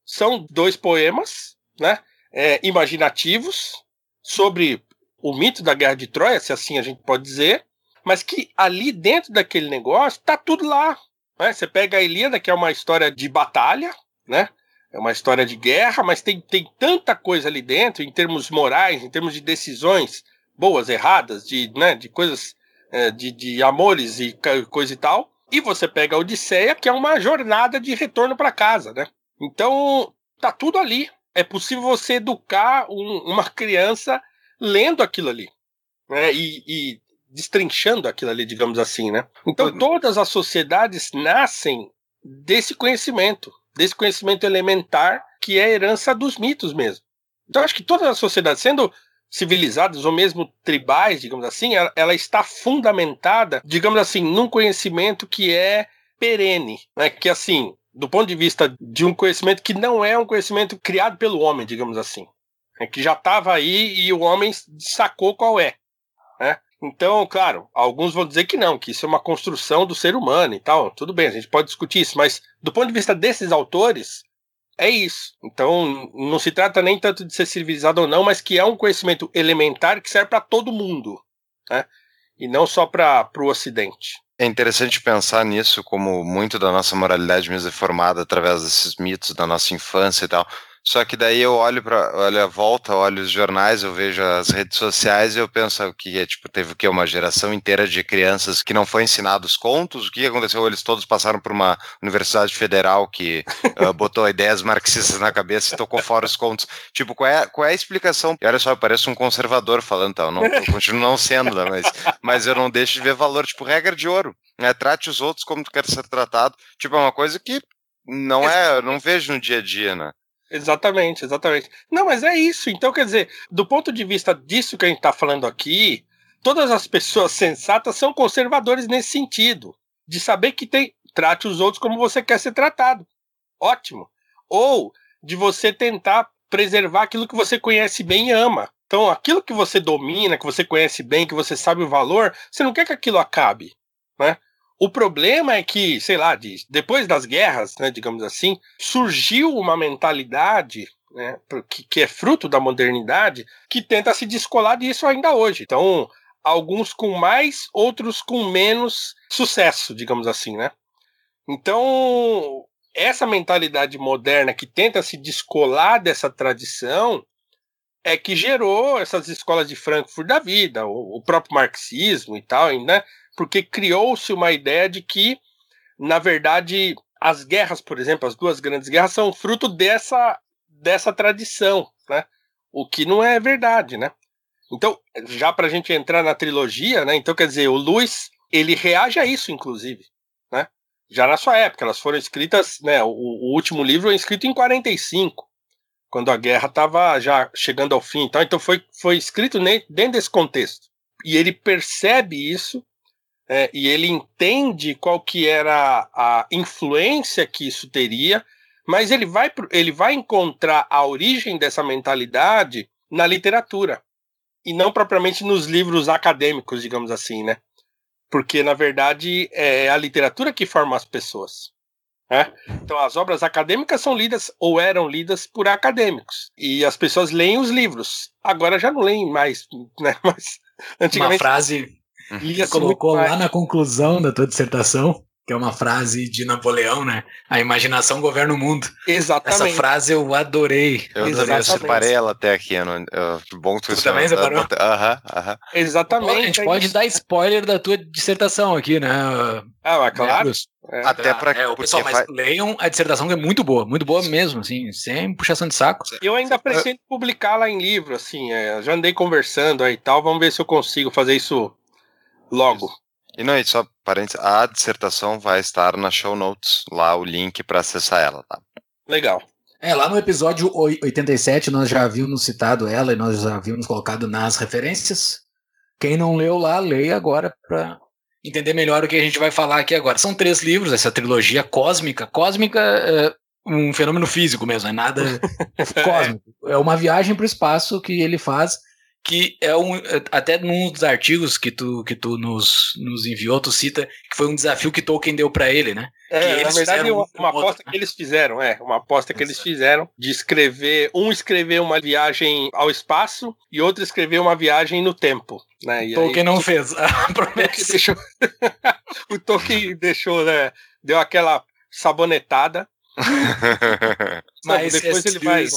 São dois poemas, né, é, imaginativos sobre o mito da Guerra de Troia, se assim a gente pode dizer, mas que ali dentro daquele negócio tá tudo lá. Né? Você pega a Ilíada, que é uma história de batalha, né? É uma história de guerra, mas tem, tem tanta coisa ali dentro, em termos morais, em termos de decisões boas, erradas, de, né, de coisas, é, de, de amores e coisa e tal. E você pega a Odisseia, que é uma jornada de retorno para casa, né? Então, tá tudo ali. É possível você educar um- uma criança lendo aquilo ali, né? E, e destrinchando aquilo ali, digamos assim, né? Então, todas as sociedades nascem desse conhecimento, desse conhecimento elementar que é a herança dos mitos mesmo. Então, acho que todas as sociedades, sendo civilizadas ou mesmo tribais, digamos assim, ela, ela está fundamentada, digamos assim, num conhecimento que é perene, né? Que assim, do ponto de vista de um conhecimento que não é um conhecimento criado pelo homem, digamos assim, é que já estava aí e o homem sacou qual é, né? Então, claro, alguns vão dizer que não, que isso é uma construção do ser humano e tal. Tudo bem, a gente pode discutir isso, mas do ponto de vista desses autores, é isso. Então, não se trata nem tanto de ser civilizado ou não, mas que é um conhecimento elementar que serve para todo mundo, né? E não só para o Ocidente. É interessante pensar nisso como muito da nossa moralidade mesmo é formada através desses mitos da nossa infância e tal. Só que daí eu olho para, olho a volta, olho os jornais, eu vejo as redes sociais e eu penso o que é, tipo, teve o que uma geração inteira de crianças que não foi ensinado os contos. O que aconteceu? Eles todos passaram por uma universidade federal que uh, botou ideias marxistas na cabeça e tocou fora os contos. Tipo, qual é, qual é a explicação? E olha só, eu pareço um conservador falando, tá? Eu, não, eu continuo não sendo, né? mas, mas eu não deixo de ver valor. Tipo, regra de ouro. Né? Trate os outros como tu quer ser tratado. Tipo, é uma coisa que não é, eu não vejo no dia a dia, né? Exatamente, exatamente. Não, mas é isso. Então, quer dizer, do ponto de vista disso que a gente está falando aqui, todas as pessoas sensatas são conservadores nesse sentido. De saber que tem. Trate os outros como você quer ser tratado. Ótimo. Ou de você tentar preservar aquilo que você conhece bem e ama. Então, aquilo que você domina, que você conhece bem, que você sabe o valor, você não quer que aquilo acabe. Né? O problema é que, sei lá, de, depois das guerras, né, digamos assim, surgiu uma mentalidade né, que, que é fruto da modernidade que tenta se descolar disso ainda hoje. Então, alguns com mais, outros com menos sucesso, digamos assim, né? Então, essa mentalidade moderna que tenta se descolar dessa tradição é que gerou essas escolas de Frankfurt da vida, o, próprio marxismo e tal, né? Porque criou-se uma ideia de que, na verdade, as guerras, por exemplo, as duas grandes guerras são fruto dessa, dessa tradição, né? O que não é verdade, né? Então, já para a gente entrar na trilogia, né? Então, quer dizer, o Luiz, ele reage a isso, inclusive, né? Já na sua época, elas foram escritas, né? O, o último livro é escrito em 45, quando a guerra estava já chegando ao fim. Então, então foi, foi escrito dentro desse contexto. E ele percebe isso é, e ele entende qual que era a influência que isso teria, mas ele vai, ele vai encontrar a origem dessa mentalidade na literatura e não propriamente nos livros acadêmicos, digamos assim, né? Porque na verdade é a literatura que forma as pessoas. Né? Então as obras acadêmicas são lidas ou eram lidas por acadêmicos e as pessoas leem os livros. Agora já não leem mais, né? Mas antigamente uma frase que colocou lá na conclusão da tua dissertação. que é uma frase de Napoleão, né? A imaginação governa o mundo. Exatamente. Essa frase eu adorei. Eu, Exatamente. eu separei ela até aqui. Eu não, eu, que bom que Tu também separou? Aham, aham. Exatamente. a gente é pode isso. dar spoiler da tua dissertação aqui, né? Ah, mas claro. Bruce? É. Até pra. É, o pessoal, mas fa- leiam a dissertação que é muito boa, muito boa mesmo, assim, sem puxação de saco. Eu ainda pretendo publicá-la em livro, assim. é, já andei conversando aí e tal. Vamos ver se eu consigo fazer isso logo. E não, e só parênteses, a dissertação vai estar na show notes, lá o link pra acessar ela, tá? Legal. É, lá no episódio oi- 87 nós já havíamos citado ela e nós já havíamos colocado nas referências. Quem não leu lá, leia agora para entender melhor o que a gente vai falar aqui agora. São três livros, essa trilogia cósmica. Cósmica é um fenômeno físico mesmo, é nada cósmico. É uma viagem para o espaço que ele faz, que é um. Até num dos artigos que tu, que tu nos, nos enviou, tu cita que foi um desafio que Tolkien deu para ele, né? É, na verdade, uma, um uma outro, aposta né? que eles fizeram, é, uma aposta que eles fizeram de escrever, um escrever uma viagem ao espaço e outro escrever uma viagem no tempo, né? E aí, Tolkien não fez a o Tolkien promessa. deixou, o Tolkien deixou, né, deu aquela sabonetada, Mas depois ele vai, né?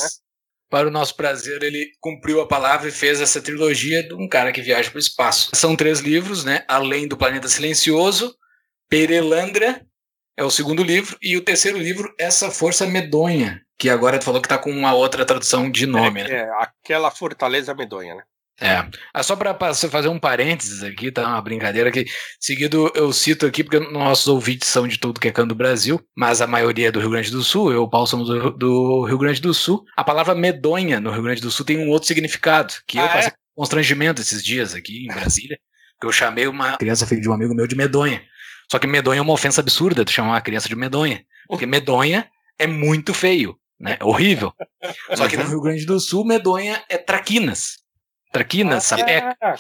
Para o nosso prazer, ele cumpriu a palavra e fez essa trilogia de um cara que viaja para o espaço. São três livros, né? Além do Planeta Silencioso, Perelandra é o segundo livro, e o terceiro livro, Essa Força Medonha, que agora tu falou que tá com uma outra tradução de nome, né? é, aquela fortaleza medonha, né? É. Ah, só para fazer um parênteses aqui, tá? Uma brincadeira que seguido eu cito aqui, porque nossos ouvintes são de todo que é canto do Brasil, mas a maioria é do Rio Grande do Sul, eu e o Paulo somos do, do Rio Grande do Sul. A palavra medonha no Rio Grande do Sul tem um outro significado, que eu Ah, passei constrangimento esses dias aqui em Brasília, que eu chamei uma criança filha de um amigo meu de medonha. Só que medonha é uma ofensa absurda, tu chamar uma criança de medonha. Porque medonha é muito feio, né? É horrível. Só que no Rio Grande do Sul, medonha é traquinas. Traquinas, sapeca. Ah,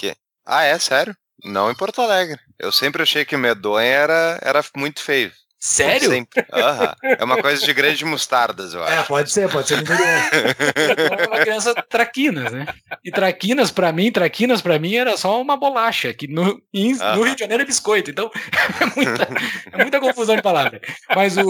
ah, é? Sério? Não em Porto Alegre. Eu sempre achei que medonha era, era muito feio. Sério? Sempre. Aham. É uma coisa de grande mostardas, eu É, acho. pode ser, pode ser. É uma criança traquinas, né? E traquinas, pra mim, traquinas pra mim era só uma bolacha, que no, em- no. Rio de Janeiro é biscoito, então é muita, é muita confusão de palavra. Mas o.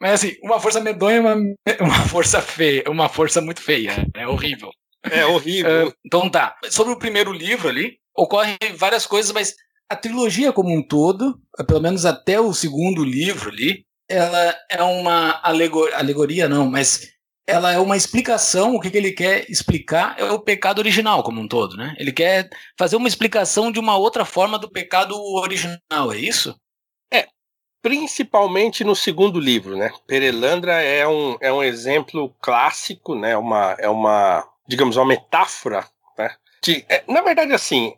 Mas assim, uma força medonha é uma, uma força feia, uma força muito feia, é horrível. É horrível. Ah, então tá. Sobre o primeiro livro ali, ocorrem várias coisas, mas a trilogia como um todo, pelo menos até o segundo livro ali, ela é uma alegoria, alegoria não, mas ela é uma explicação, o que, que ele quer explicar é o pecado original como um todo, né? Ele quer fazer uma explicação de uma outra forma do pecado original, é isso? principalmente no segundo livro, né? Perelandra é um, é um exemplo clássico, né? Uma, é uma, digamos, uma metáfora, né? De, é, na verdade, assim,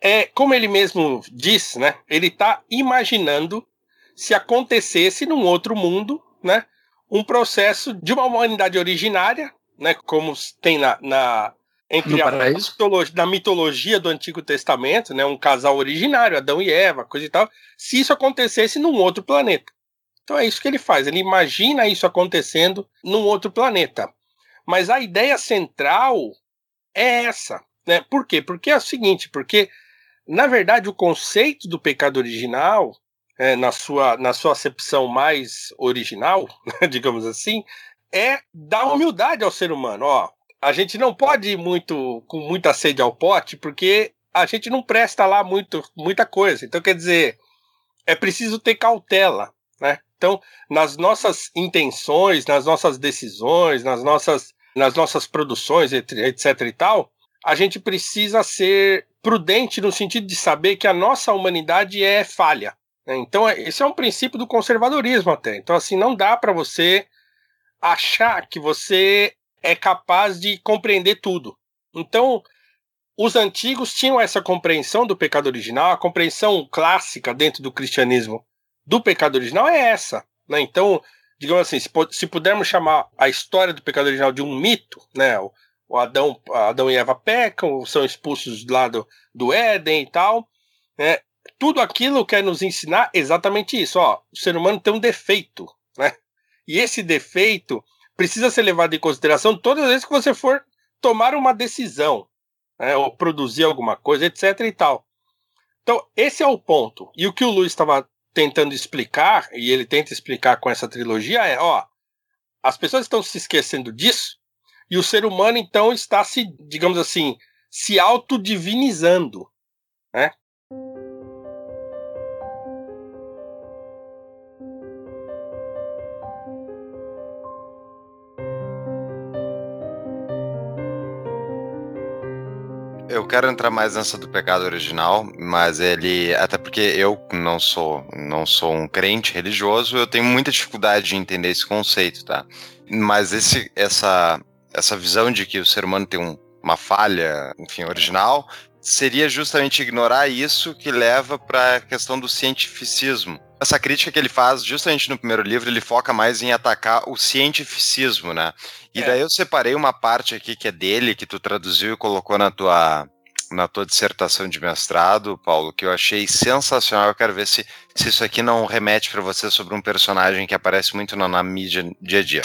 é como ele mesmo diz, né? Ele está imaginando se acontecesse num outro mundo, né? Um processo de uma humanidade originária, né? Como tem na, na entre a- mitologia, na mitologia do Antigo Testamento, né? Um casal originário, Adão e Eva, coisa e tal se isso acontecesse num outro planeta. Então é isso que ele faz, ele imagina isso acontecendo num outro planeta. Mas a ideia central é essa, né? Por quê? Porque é o seguinte, porque na verdade o conceito do pecado original, é, na, sua, na sua acepção mais original, digamos assim, é dar humildade ao ser humano. Ó, a gente não pode ir muito com muita sede ao pote, porque a gente não presta lá muito, muita coisa. Então, quer dizer, é preciso ter cautela, né? Então, nas nossas intenções, nas nossas decisões, nas nossas, nas nossas produções, et- etc e tal, a gente precisa ser prudente no sentido de saber que a nossa humanidade é falha. né? Então, é- esse é um princípio do conservadorismo até. Então, assim, não dá para você achar que você é capaz de compreender tudo. Então, os antigos tinham essa compreensão do pecado original, a compreensão clássica dentro do cristianismo do pecado original é essa. Né? Então, digamos assim, se, se pudermos chamar a história do pecado original de um mito, né? o, o Adão, Adão e Eva pecam, são expulsos lá do, do Éden e tal, né? tudo aquilo quer nos ensinar exatamente isso. Ó, o ser humano tem um defeito, né? e esse defeito precisa ser levado em consideração todas as vezes que você for tomar uma decisão né, ou produzir alguma coisa, etc. e tal. Então, esse é o ponto. E o que o Luiz estava tentando explicar, e ele tenta explicar com essa trilogia, é: ó, as pessoas estão se esquecendo disso, e o ser humano, então, está se, digamos assim, se autodivinizando. Né? Eu quero entrar mais nessa do pecado original, mas ele, até porque eu não sou, não sou um crente religioso, eu tenho muita dificuldade de entender esse conceito, tá? Mas esse, essa, essa visão de que o ser humano tem um, uma falha, enfim, original, seria justamente ignorar isso que leva para a questão do cientificismo. Essa crítica que ele faz, justamente no primeiro livro, ele foca mais em atacar o cientificismo, né? E é. daí eu separei uma parte aqui que é dele, que tu traduziu e colocou na tua, na tua dissertação de mestrado, Paulo, que eu achei sensacional. Eu quero ver se, se isso aqui não remete para você sobre um personagem que aparece muito na, na mídia dia a dia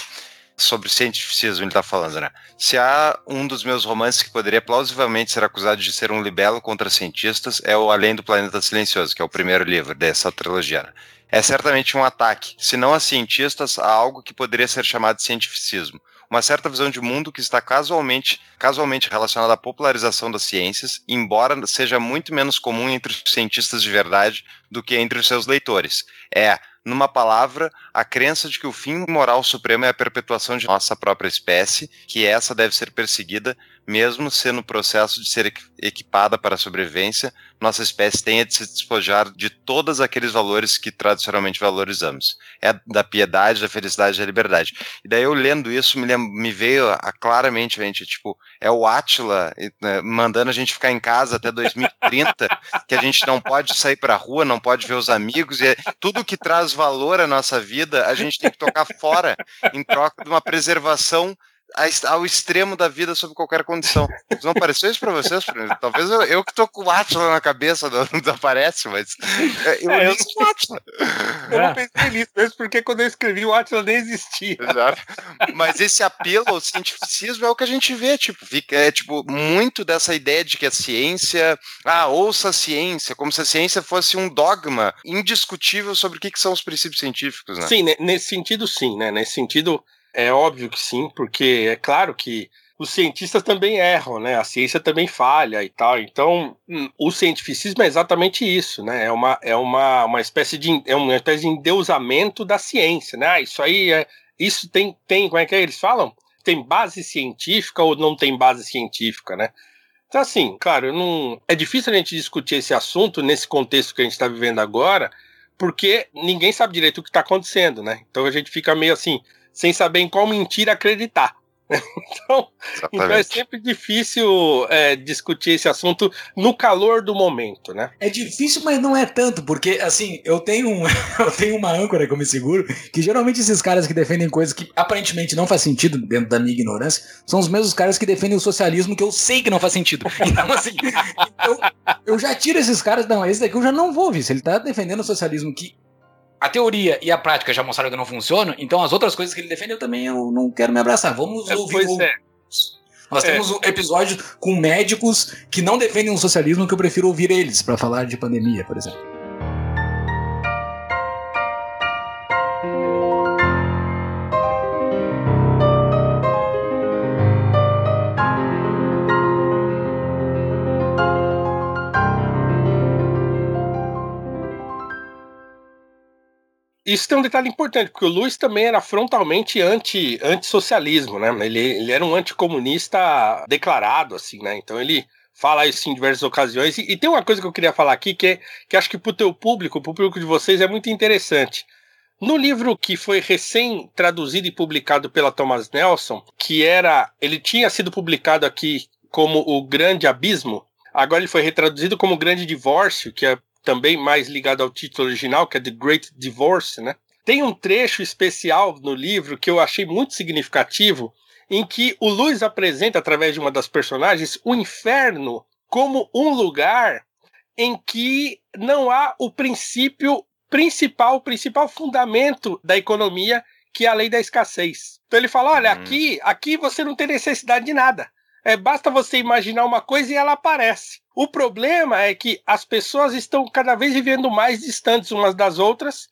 sobre cientificismo ele está falando, né? Se há um dos meus romances que poderia plausivelmente ser acusado de ser um libelo contra cientistas, é o Além do Planeta Silencioso, que é o primeiro livro dessa trilogia. Né? É certamente um ataque, se não a cientistas, a algo que poderia ser chamado de cientificismo. Uma certa visão de mundo que está casualmente, casualmente relacionada à popularização das ciências, embora seja muito menos comum entre os cientistas de verdade do que entre os seus leitores. É numa palavra, a crença de que o fim moral supremo é a perpetuação de nossa própria espécie, que essa deve ser perseguida, mesmo sendo o processo de ser equipada para a sobrevivência, nossa espécie tenha de se despojar de todos aqueles valores que tradicionalmente valorizamos. É da piedade, da felicidade, da liberdade. E daí eu lendo isso, me, me veio a, claramente, gente, tipo, é o Átila né, mandando a gente ficar em casa até 2030, que a gente não pode sair para a rua, não pode ver os amigos, e é, tudo que traz valor à nossa vida, a gente tem que tocar fora, em troca de uma preservação ao extremo da vida sob qualquer condição. Não pareceu isso pra vocês? Talvez eu, eu que tô com o Atlas na cabeça não, não aparece, mas é, eu é, li o Atlas. Eu é. não pensei nisso, mesmo porque quando eu escrevi o Atlas nem existia. Exato. Mas esse apelo ao cientificismo é o que a gente vê, tipo, fica, é tipo muito dessa ideia de que a ciência, ah, ouça a ciência, como se a ciência fosse um dogma indiscutível sobre o que, que são os princípios científicos, né? Sim, nesse sentido sim, né? Nesse sentido é óbvio que sim, porque é claro que os cientistas também erram, né? A ciência também falha e tal. Então, hum, o cientificismo é exatamente isso, né? É uma, é uma, uma espécie de é uma espécie de endeusamento da ciência, né? Ah, isso aí é isso tem tem como é que é, eles falam? Tem base científica ou não tem base científica, né? Então, assim, claro, não é difícil a gente discutir esse assunto nesse contexto que a gente está vivendo agora, porque ninguém sabe direito o que está acontecendo, né? Então a gente fica meio assim, sem saber em qual mentira acreditar. Então, então, é sempre difícil é, discutir esse assunto no calor do momento, né? É difícil, mas não é tanto, porque assim, eu tenho, um, eu tenho uma âncora que eu me seguro, que geralmente esses caras que defendem coisas que aparentemente não faz sentido dentro da minha ignorância, são os mesmos caras que defendem o socialismo que eu sei que não faz sentido. Então, assim, eu, eu já tiro esses caras, não, esse daqui eu já não vou ouvir. Se ele tá defendendo o socialismo que a teoria e a prática já mostraram que não funcionam, então as outras coisas que ele defende eu também eu não quero me abraçar. Vamos é, ouvir. O... É. Nós é. temos um episódio com médicos que não defendem o socialismo que eu prefiro ouvir eles para falar de pandemia, por exemplo. Isso tem um detalhe importante, porque o Luiz também era frontalmente anti, anti-socialismo, né? Ele, ele era um anticomunista declarado, assim, né? Então ele fala isso em diversas ocasiões. E, e tem uma coisa que eu queria falar aqui que, que acho que para o teu público, para o público de vocês, é muito interessante. No livro que foi recém traduzido e publicado pela Thomas Nelson, que era. Ele tinha sido publicado aqui como O Grande Abismo, agora ele foi retraduzido como O Grande Divórcio, que é também mais ligado ao título original, que é The Great Divorce, né? Tem um trecho especial no livro que eu achei muito significativo, em que o Luiz apresenta, através de uma das personagens, o inferno como um lugar em que não há o princípio principal, o principal fundamento da economia, que é a lei da escassez. Então ele fala: olha, uhum. aqui, aqui você não tem necessidade de nada. É, basta você imaginar uma coisa e ela aparece. O problema é que as pessoas estão cada vez vivendo mais distantes umas das outras,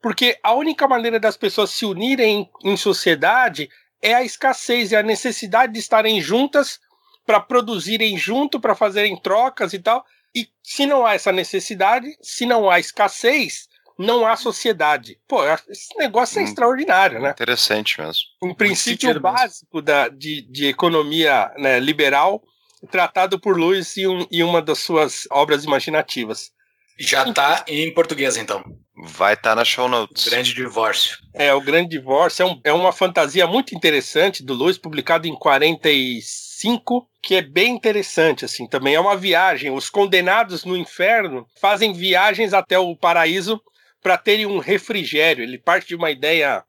porque a única maneira das pessoas se unirem em sociedade é a escassez e a necessidade de estarem juntas para produzirem junto, para fazerem trocas e tal. E se não há essa necessidade, se não há escassez, não há sociedade. Pô, esse negócio é hum, extraordinário, né? Interessante mesmo. Um princípio básico da, de, de economia né, liberal tratado por Lewis em, um, em uma das suas obras imaginativas. Já está em português, então. Vai estar tá na show notes. O Grande Divórcio. É, o Grande Divórcio é, um, é uma fantasia muito interessante do Lewis, publicado em 45, que é bem interessante, assim, também é uma viagem. Os condenados no inferno fazem viagens até o paraíso para terem um refrigério. Ele parte de uma ideia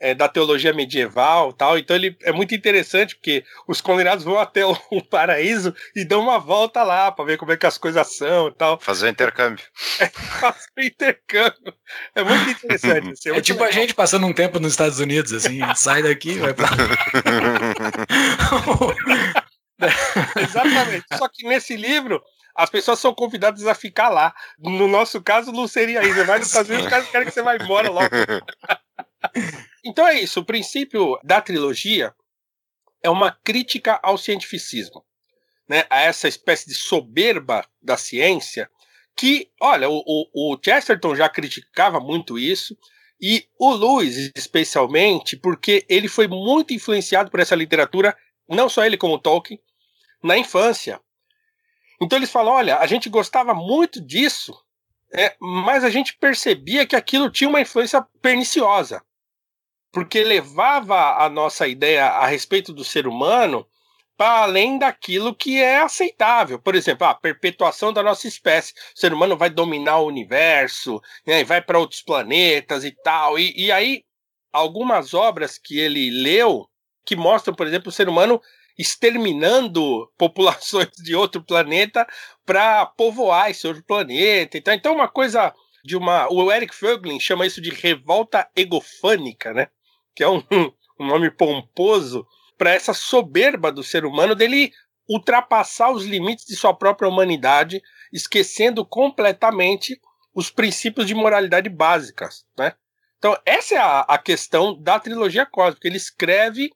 é, da teologia medieval tal. Então ele é muito interessante porque os condenados vão até o, paraíso e dão uma volta lá para ver como é que as coisas são e tal. Fazer um intercâmbio. É, fazer um intercâmbio. É muito interessante. Assim, é, é tipo legal. a gente passando um tempo nos Estados Unidos, assim, sai daqui vai pra. Exatamente. Só que nesse livro as pessoas são convidadas a ficar lá. No nosso caso, não seria isso. Vai nos Estados Unidos, os caras querem que você vá embora logo. então é isso. O princípio da trilogia é uma crítica ao cientificismo, né? A essa espécie de soberba da ciência que, olha, o, o, o Chesterton já criticava muito isso. E o Lewis, especialmente, porque ele foi muito influenciado por essa literatura, não só ele como Tolkien, na infância. Então eles falam: olha, a gente gostava muito disso, é, mas a gente percebia que aquilo tinha uma influência perniciosa, porque levava a nossa ideia a respeito do ser humano para além daquilo que é aceitável. Por exemplo, a perpetuação da nossa espécie. O ser humano vai dominar o universo, né, vai para outros planetas e tal. E, e aí, algumas obras que ele leu que mostram, por exemplo, o ser humano exterminando populações de outro planeta para povoar esse outro planeta. Então, então uma coisa de uma. O Eric Fögling chama isso de revolta egofânica, né? Que é um, um nome pomposo para essa soberba do ser humano dele ultrapassar os limites de sua própria humanidade, esquecendo completamente os princípios de moralidade básicas, né? Então, essa é a, a questão da trilogia cósmica. Ele escreve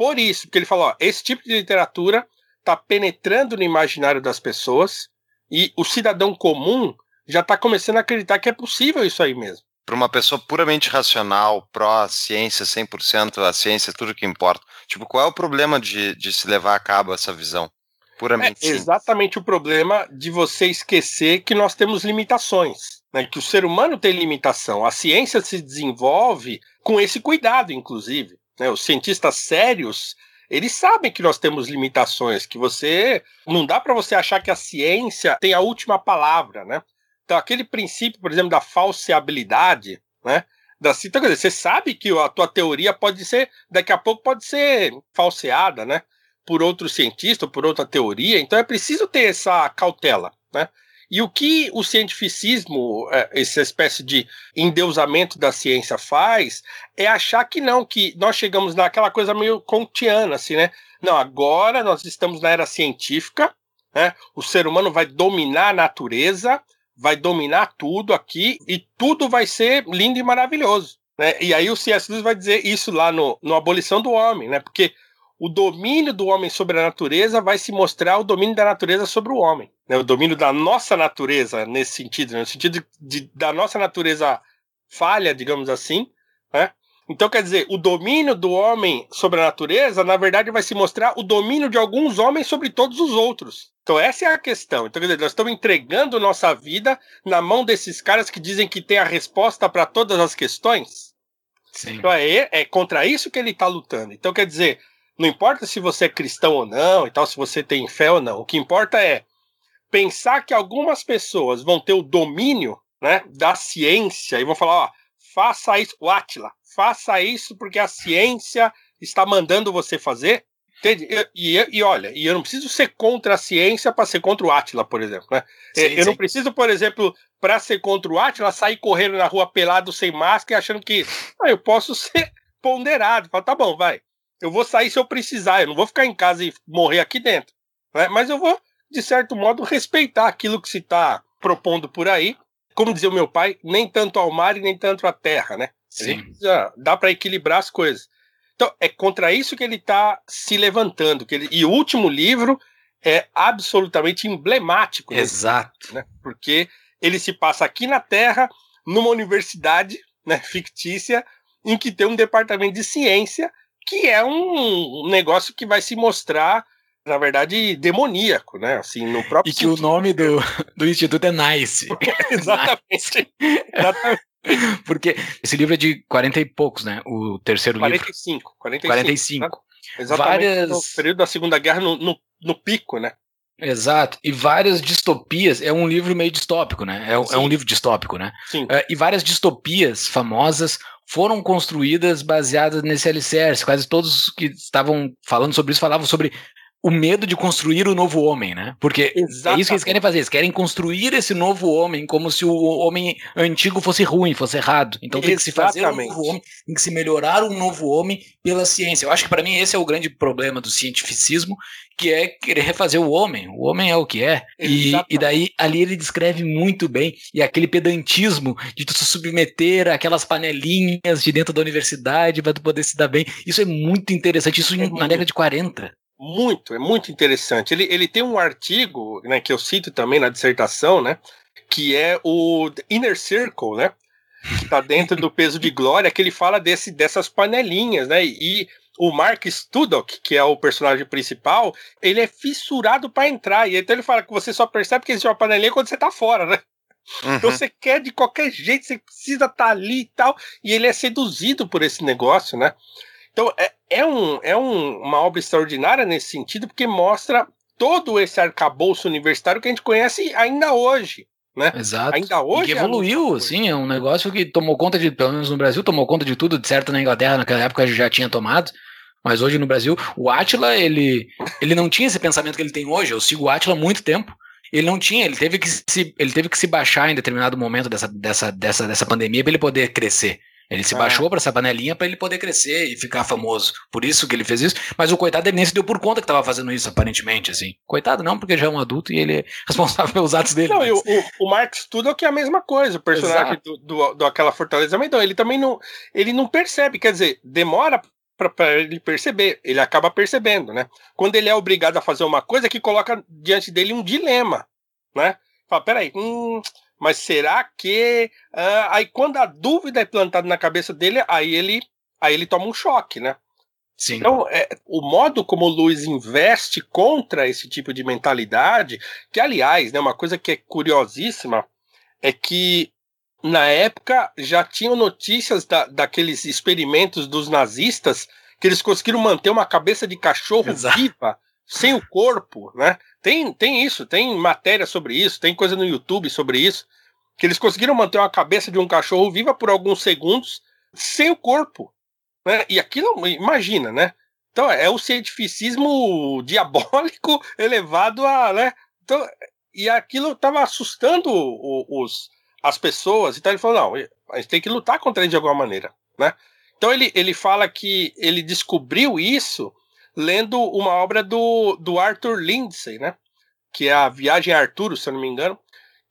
por isso, porque ele falou, ó, esse tipo de literatura está penetrando no imaginário das pessoas e o cidadão comum já está começando a acreditar que é possível isso aí mesmo. Para uma pessoa puramente racional, pró-ciência 100%, a ciência é tudo que importa. Tipo, qual é o problema de, de se levar a cabo essa visão? Puramente. É exatamente o problema de você esquecer que nós temos limitações. Né, que o ser humano tem limitação. A ciência se desenvolve com esse cuidado, inclusive. Né? Os cientistas sérios, eles sabem que nós temos limitações, que você não dá para você achar que a ciência tem a última palavra, né? Então aquele princípio, por exemplo, da falseabilidade, né? Da, então, dizer, você sabe que a tua teoria pode ser, daqui a pouco pode ser falseada, né? Por outro cientista, por outra teoria. Então é preciso ter essa cautela, né? E o que o cientificismo, é, essa espécie de endeusamento da ciência faz, é achar que não, que nós chegamos naquela coisa meio kantiana, assim, né? Não, agora nós estamos na era científica, né? O ser humano vai dominar a natureza, vai dominar tudo aqui e tudo vai ser lindo e maravilhoso. Né? E aí o C.S. Lewis vai dizer isso lá no, no Abolição do Homem, né? Porque o domínio do homem sobre a natureza vai se mostrar o domínio da natureza sobre o homem. Né? O domínio da nossa natureza, nesse sentido, né? no sentido de, de, da nossa natureza falha, digamos assim. Né? Então, quer dizer, o domínio do homem sobre a natureza, na verdade, vai se mostrar o domínio de alguns homens sobre todos os outros. Então, essa é a questão. Então, quer dizer, nós estamos entregando nossa vida na mão desses caras que dizem que tem a resposta para todas as questões. Sim. Então, é, é contra isso que ele está lutando. Então, quer dizer, não importa se você é cristão ou não e tal, se você tem fé ou não. O que importa é pensar que algumas pessoas vão ter o domínio né, da ciência e vão falar, ó, faça isso, o Atila, faça isso porque a ciência está mandando você fazer. Entende? E, e, e, olha, e eu não preciso ser contra a ciência para ser contra o Atila, por exemplo. Né? Sim, eu sim. não preciso, por exemplo, para ser contra o Atila, sair correndo na rua pelado sem máscara e achando que ah, eu posso ser ponderado. Fala, tá bom, vai. Eu vou sair se eu precisar, eu não vou ficar em casa e morrer aqui dentro. Né? Mas eu vou, de certo modo, respeitar aquilo que se está propondo por aí. Como dizia o meu pai, nem tanto ao mar e nem tanto à terra, né? Sim. Precisa, dá para equilibrar as coisas. Então, é contra isso que ele está se levantando. Que ele, e o último livro é absolutamente emblemático. Exato. Né? Porque ele se passa aqui na Terra, numa universidade né, fictícia, em que tem um departamento de ciência, que é um negócio que vai se mostrar, na verdade, demoníaco, né? Assim, no próprio e que o nome do, do instituto é Nice. Exatamente. Exatamente. Porque esse livro é de 40 e poucos, né? O terceiro 45, livro. 45. 45. Né? Exatamente Várias... no período da Segunda Guerra, no, no, no pico, né? Exato. E várias distopias. É um livro meio distópico, né? É, é um livro distópico, né? Sim. É, e várias distopias famosas foram construídas baseadas nesse alicerce. Quase todos que estavam falando sobre isso falavam sobre o medo de construir o novo homem, né? Porque Exatamente. é isso que eles querem fazer. Eles querem construir esse novo homem como se o homem antigo fosse ruim, fosse errado. Então tem que se fazer um Exatamente. novo homem, tem que se melhorar um novo homem pela ciência. Eu acho que para mim esse é o grande problema do cientificismo, que é querer refazer o homem. O homem é o que é. E, Exatamente. e daí ali ele descreve muito bem e aquele pedantismo de tu se submeter àquelas panelinhas de dentro da universidade para tu poder se dar bem. Isso é muito interessante. Isso É na muito. década de 40. Muito, é muito interessante. Ele, ele tem um artigo, né, que eu cito também na dissertação, né, que é o Inner Circle, né, que está dentro do peso de glória, que ele fala desse, dessas panelinhas, né, e o Mark Studok, que é o personagem principal, ele é fissurado para entrar, e então ele fala que você só percebe que existe uma panelinha quando você tá fora, né, então Uhum. você quer de qualquer jeito, você precisa estar ali e tal, e ele é seduzido por esse negócio, né? Então é, é, um, é um- uma obra extraordinária nesse sentido, porque mostra todo esse arcabouço universitário que a gente conhece ainda hoje. Exato. Ainda E hoje que é evoluiu, assim, é um negócio que tomou conta de, pelo menos no Brasil, tomou conta de tudo, de certo na Inglaterra, naquela época já tinha tomado, mas hoje no Brasil, o Atila, ele, ele não tinha esse pensamento que ele tem hoje, eu sigo o Atila há muito tempo, ele não tinha, ele teve que se, ele teve que se baixar em determinado momento dessa, dessa, dessa, dessa pandemia para ele poder crescer. Ele se Ah. baixou para essa panelinha para ele poder crescer e ficar famoso. Por isso que ele fez isso. Mas o coitado ele nem se deu por conta que estava fazendo isso, aparentemente, assim. Coitado não, porque já é um adulto e ele é responsável pelos atos dele. Não, mas- e o, o, o Mark Studok é a mesma coisa, o personagem do, do, do aquela Fortaleza Medon. Ele também não, ele não percebe, quer dizer, demora para ele perceber, ele acaba percebendo, né? Quando ele é obrigado a fazer uma coisa que coloca diante dele um dilema, né? Fala, peraí, hum, mas será que. ah, aí quando a dúvida é plantada na cabeça dele, aí ele, aí ele toma um choque, né? Sim. Então, é, o modo como o Luiz investe contra esse tipo de mentalidade, que, aliás, né, uma coisa que é curiosíssima é que, na época, já tinham notícias da, daqueles experimentos dos nazistas que eles conseguiram manter uma cabeça de cachorro Exato. viva, sem o corpo, né? Tem, tem isso, tem matéria sobre isso, tem coisa no YouTube sobre isso, que eles conseguiram manter uma cabeça de um cachorro viva por alguns segundos sem o corpo né? E aquilo, imagina, né? Então é o cientificismo diabólico elevado a, né? Então, e aquilo estava assustando os, as pessoas. Então ele falou, não, a gente tem que lutar contra ele de alguma maneira, né? Então ele, ele fala que ele descobriu isso lendo uma obra do, do Arthur Lindsay, né? Que é a Viagem a Arturo, se eu não me engano,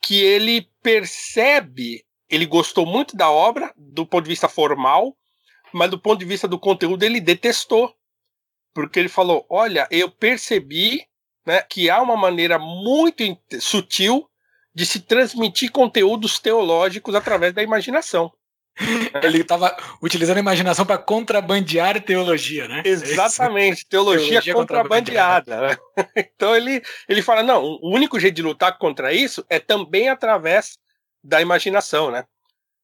que ele percebe, ele gostou muito da obra do ponto de vista formal, mas do ponto de vista do conteúdo ele detestou. Porque ele falou: olha, eu percebi né, que há uma maneira muito sutil de se transmitir conteúdos teológicos através da imaginação. Ele estava utilizando a imaginação para contrabandear teologia, né? Exatamente, teologia, Teologia contrabandeada. né? Então ele, ele fala: não, o único jeito de lutar contra isso é também através da imaginação, né?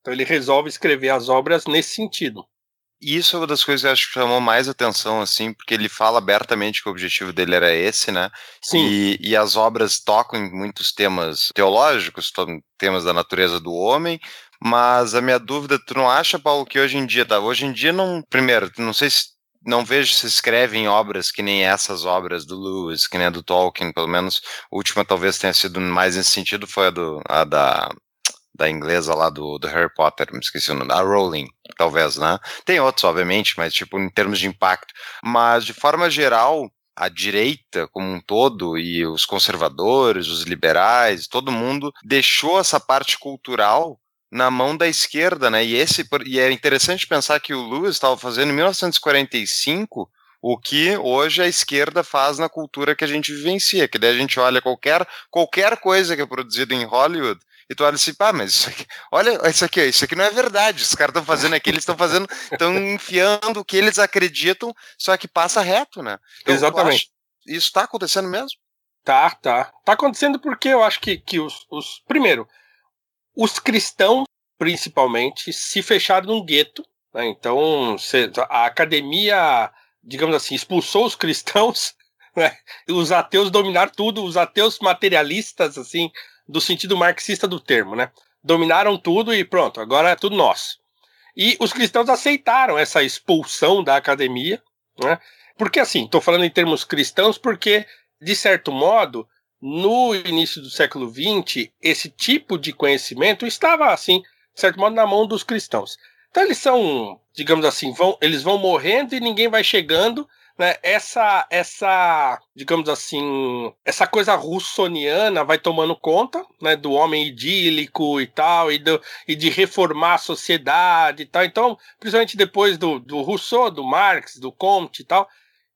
Então ele resolve escrever as obras nesse sentido. E isso é uma das coisas que eu acho que chamou mais atenção, assim, porque ele fala abertamente que o objetivo dele era esse, né? Sim, E, e as obras tocam em muitos temas teológicos, temas da natureza do homem, mas a minha dúvida, tu não acha, Paulo, que hoje em dia, tá? Hoje em dia não, primeiro, não sei se não vejo se escrevem obras que nem essas obras do Lewis, que nem a do Tolkien, pelo menos a última talvez tenha sido mais nesse sentido, foi a, do, a da, da inglesa lá do, do Harry Potter, me esqueci o nome, a Rowling. talvez, né? Tem outros, obviamente, mas tipo em termos de impacto. Mas de forma geral, a direita como um todo e os conservadores, os liberais, todo mundo deixou essa parte cultural na mão da esquerda, né? E esse e é interessante pensar que o Lewis estava fazendo em 1945 o que hoje a esquerda faz na cultura que a gente vivencia, que daí a gente olha qualquer qualquer coisa que é produzida em Hollywood e tu olha assim, pá, mas isso aqui, olha, isso aqui, isso aqui não é verdade. Os caras estão fazendo aqui, eles estão fazendo, estão enfiando o que eles acreditam, só que passa reto, né? Então, Exatamente. Isso está acontecendo mesmo? Tá, tá. Tá acontecendo porque eu acho que, que os, os. Primeiro, os cristãos, principalmente, se fecharam num gueto. Né? Então, a academia, digamos assim, expulsou os cristãos. Né? Os ateus dominaram tudo, os ateus materialistas, assim, do sentido marxista do termo, né? Dominaram tudo e pronto, agora é tudo nosso. E os cristãos aceitaram essa expulsão da academia, né? Porque assim, estou falando em termos cristãos, porque, de certo modo, no início do século XX, esse tipo de conhecimento estava, assim, de certo modo, na mão dos cristãos. Então eles são, digamos assim, vão, eles vão morrendo e ninguém vai chegando né, essa, essa, digamos assim, essa coisa russoniana vai tomando conta né, do homem idílico e tal, e, do, e de reformar a sociedade e tal. Então, principalmente depois do, do Rousseau, do Marx, do Comte e tal.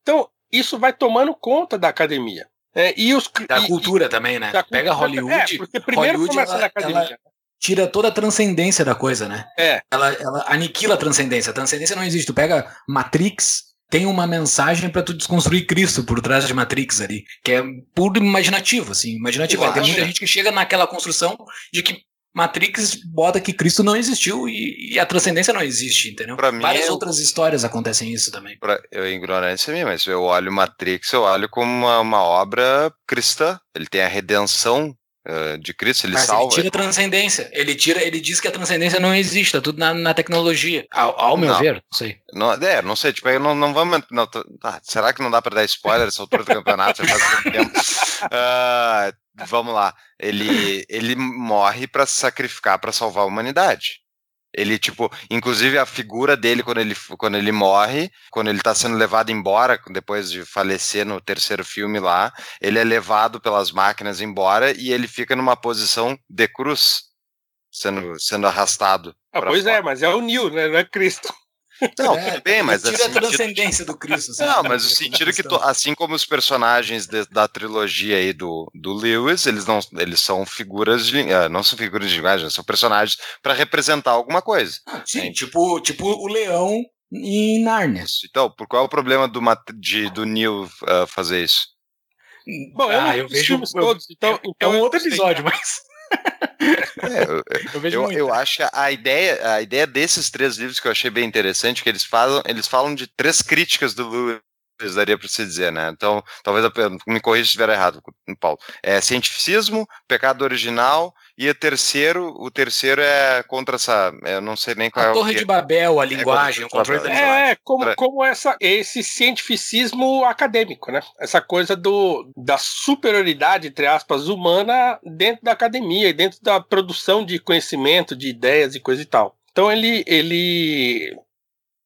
Então, isso vai tomando conta da academia. É, e os, da e, cultura e, também, né? Pega Hollywood. É, porque primeiro Hollywood, começa ela, na academia. Ela tira toda a transcendência da coisa, né? É. Ela, ela aniquila a transcendência. A transcendência não existe. Tu pega Matrix, tem uma mensagem para tu desconstruir Cristo por trás de Matrix ali, que é puro imaginativo, assim, imaginativo. Tem muita gente que chega naquela construção de que Matrix bota que Cristo não existiu e, e a transcendência não existe, entendeu? Pra Várias mim, outras histórias acontecem isso também. Pra, eu é ignorância minha, mas eu olho Matrix, eu olho como uma, uma obra cristã. Ele tem a redenção uh, de Cristo, ele Mas salva. Ele tira a transcendência. Ele tira, ele diz que a transcendência não existe, tá tudo na, na tecnologia. Ao, ao meu Não. ver, não sei. Não, é, não sei, tipo, eu não, não vamos. Não, tá, será que não dá pra dar spoiler essa altura do campeonato? Já faz muito tempo. Ah, vamos lá. Ele, ele morre pra se sacrificar pra salvar a humanidade. Ele, tipo, inclusive a figura dele quando ele, quando ele morre, quando ele tá sendo levado embora, depois de falecer no terceiro filme lá, ele é levado pelas máquinas embora e ele fica numa posição de cruz, sendo, sendo arrastado. Ah, pois fora. é, mas é o Neo, né? Não é Cristo. Não, É, tudo bem, mas assim, tira a transcendência do Cristo. sabe? Não, mas o sentido que, to- assim como os personagens de- da trilogia aí do, do Lewis, eles não eles são figuras de. ah, não são figuras de linguagem, são personagens para representar alguma coisa. Ah, sim, tipo, tipo o leão em Nárnia. Então, por qual é o problema do, de, do Neil ah, fazer isso? Bom, eu Ah, eu vejo- todos, então, É então um eu outro episódio, mas É, eu, eu eu acho que a ideia, a ideia desses três livros que eu achei bem interessante, que eles falam, eles falam de três críticas do Lewis, daria para se dizer, né? Então, talvez eu me corrija se estiver errado, Paulo. É cientificismo, pecado original e o terceiro, o terceiro é contra essa, eu não sei nem qual é A o Torre que- de Babel, a linguagem, o controle da linguagem. É, como, como essa, esse cientificismo acadêmico, né? Essa coisa do, da superioridade, entre aspas, humana dentro da academia e dentro da produção de conhecimento, de ideias e coisa e tal. Então ele, ele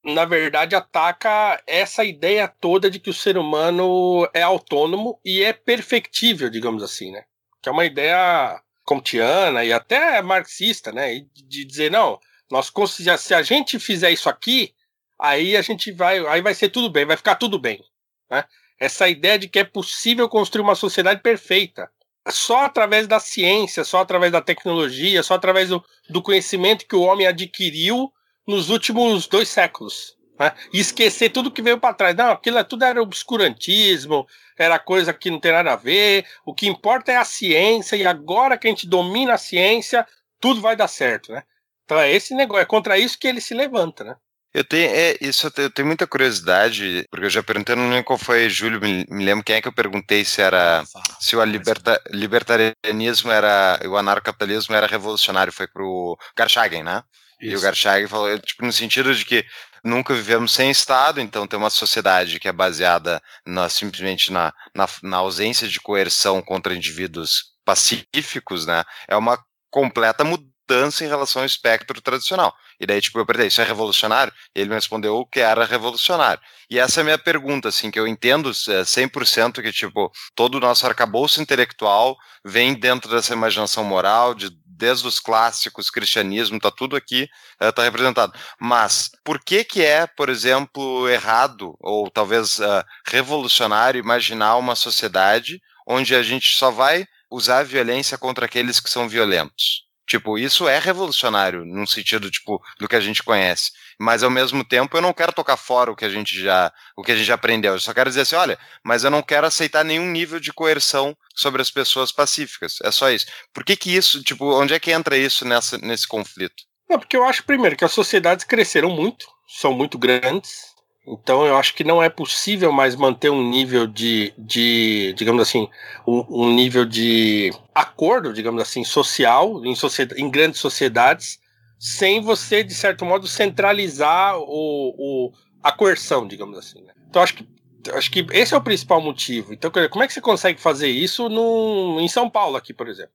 na verdade, ataca essa ideia toda de que o ser humano é autônomo e é perfectível, digamos assim, né? Que é uma ideia kantiana e até marxista, né? De dizer, não, nós se a gente fizer isso aqui, aí a gente vai, aí vai ser tudo bem, vai ficar tudo bem, né? Essa ideia de que é possível construir uma sociedade perfeita. Só através da ciência, só através da tecnologia, só através do, do conhecimento que o homem adquiriu nos últimos dois séculos. Né? E esquecer tudo que veio para trás. Não, aquilo é- tudo era obscurantismo, era coisa que não tem nada a ver. O que importa é a ciência, e agora que a gente domina a ciência, tudo vai dar certo. Né? Então é esse negócio, é contra isso que ele se levanta. Né? Eu tenho, é, isso eu tenho, muita curiosidade, porque eu já perguntei, não lembro qual foi, Júlio, me, me lembro quem é que eu perguntei se era se o liberta, libertarianismo era, o anarcapitalismo era revolucionário, foi pro Garchagen, né? E o Isso. Garchagen falou, tipo, no sentido de que nunca vivemos sem Estado, então tem uma sociedade que é baseada na, simplesmente na, na, na ausência de coerção contra indivíduos pacíficos, né? É uma completa mudança em relação ao espectro tradicional. E daí, tipo, eu perguntei, isso é revolucionário? E ele me respondeu que era revolucionário. E essa é a minha pergunta, assim, que eu entendo 100% é, que, tipo, todo o nosso arcabouço intelectual vem dentro dessa imaginação moral, de desde os clássicos, cristianismo, tá tudo aqui, está uh, representado. Mas por que que é, por exemplo, errado ou talvez uh, revolucionário imaginar uma sociedade onde a gente só vai usar a violência contra aqueles que são violentos? Tipo, isso é revolucionário num sentido tipo do que a gente conhece, mas ao mesmo tempo eu não quero tocar fora o que a gente já o que a gente já aprendeu. Eu só quero dizer assim, olha, mas eu não quero aceitar nenhum nível de coerção sobre as pessoas pacíficas. É só isso. Por que que isso, tipo, onde é que entra isso nessa nesse conflito? Não, porque eu acho primeiro que as sociedades cresceram muito, são muito grandes, então eu acho que não é possível mais manter um nível de, de digamos assim, um, um nível de acordo, digamos assim, social em, sociedade, em grandes sociedades, sem você, de certo modo, centralizar o, o a coerção, digamos assim. Né? Então acho que acho que esse é o principal motivo. Então, como é que você consegue fazer isso no, em São Paulo aqui, por exemplo?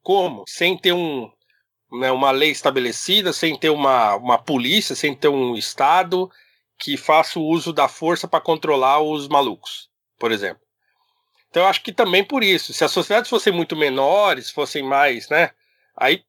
Como? Sem ter um, né, uma lei estabelecida, sem ter uma, uma polícia, sem ter um Estado que faça o uso da força para controlar os malucos, por exemplo. Então eu acho que também por isso, se as sociedades fossem muito menores, fossem mais, né? Aí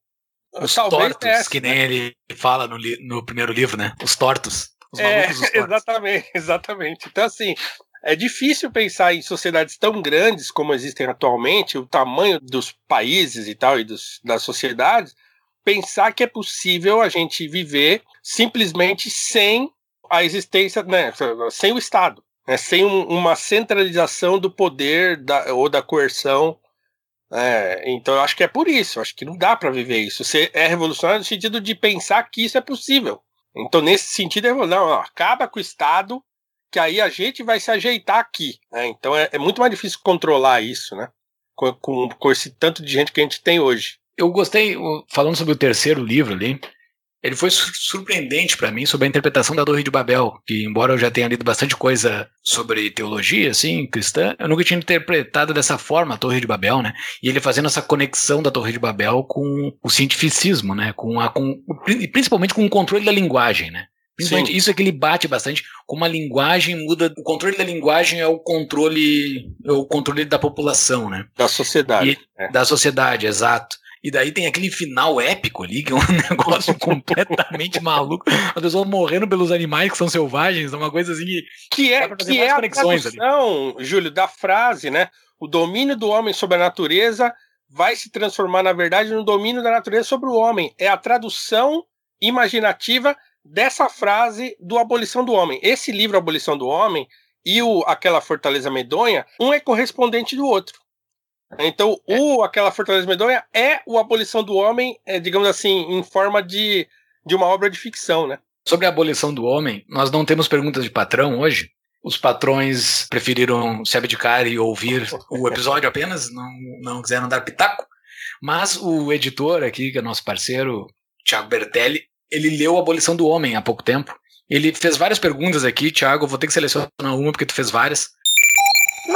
os talvez tortos, que nem ele fala no, no primeiro livro, né? Os tortos. Os é, tortos. exatamente, exatamente. Então assim, é difícil pensar em sociedades tão grandes como existem atualmente, o tamanho dos países e tal e dos, das sociedades, pensar que é possível a gente viver simplesmente sem a existência, né, sem o Estado, né, sem um, uma centralização do poder da, ou da coerção. É, então eu acho que é por isso, acho que não dá para viver isso. Você é revolucionário no sentido de pensar que isso é possível. Então, nesse sentido, é, não, acaba com o Estado, que aí a gente vai se ajeitar aqui. Né? Então é, é, muito mais difícil controlar isso, né? Com, com, com esse tanto de gente que a gente tem hoje. Eu gostei, falando sobre o terceiro livro ali, ele foi surpreendente para mim sobre a interpretação da Torre de Babel, que embora eu já tenha lido bastante coisa sobre teologia, assim, cristã, eu nunca tinha interpretado dessa forma a Torre de Babel, né? E ele fazendo essa conexão da Torre de Babel com o cientificismo, né? Com a, com, principalmente com o controle da linguagem, né? Principalmente Sim. isso é que ele bate bastante, como a linguagem muda, o controle da linguagem é o controle, é o controle da população, né? Da sociedade. E, é. Da sociedade, exato. E daí tem aquele final épico ali, que é um negócio completamente maluco. As pessoas morrendo pelos animais que são selvagens, é uma coisa assim que, que é, que é a tradução, ali. Júlio, da frase, né? O domínio do homem sobre a natureza vai se transformar, na verdade, no domínio da natureza sobre o homem. É a tradução imaginativa dessa frase do Abolição do Homem. Esse livro, Abolição do Homem, e o Aquela Fortaleza Medonha, um é correspondente do outro. Então, é. o Aquela Fortaleza Medonha é o Abolição do Homem, é, digamos assim, em forma de, de uma obra de ficção, né? Sobre a abolição do homem, nós não temos perguntas de patrão hoje. Os patrões preferiram se abdicar e ouvir o episódio apenas, não, não quiseram dar pitaco. Mas o editor aqui, que é nosso parceiro, Thiago Bertelli, ele leu a Abolição do Homem há pouco tempo. Ele fez várias perguntas aqui, Thiago, vou ter que selecionar uma porque tu fez várias.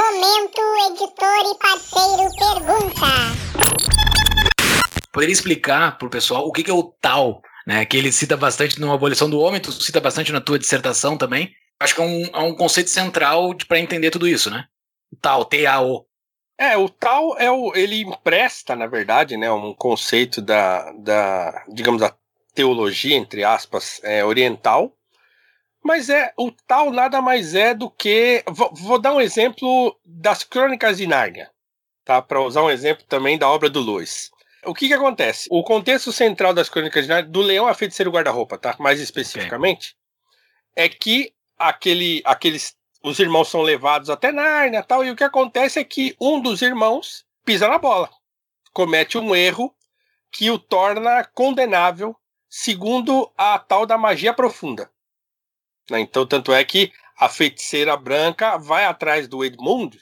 Momento editor e parceiro pergunta. Poderia explicar pro pessoal o que, que é o tal, né? Que ele cita bastante na abolição do homem, tu cita bastante na tua dissertação também. Acho que é um, é um conceito central para entender tudo isso, né? O tal, T-A-O. É, o tal é o, ele empresta, na verdade, né, um conceito da, da digamos, da teologia, entre aspas, é, oriental, mas é o tal nada mais é do que. Vou, vou dar um exemplo das Crônicas de Nárnia, tá? Para usar um exemplo também da obra do Lewis. O que que acontece? O contexto central das Crônicas de Nárnia, do Leão a Feiticeiro Guarda-Roupa, tá? Mais especificamente, é que aquele, aqueles, os irmãos são levados até Nárnia, tal, e o que acontece é que um dos irmãos pisa na bola, comete um erro que o torna condenável segundo a tal da magia profunda. Né? Então, tanto é que a feiticeira branca vai atrás do Edmund,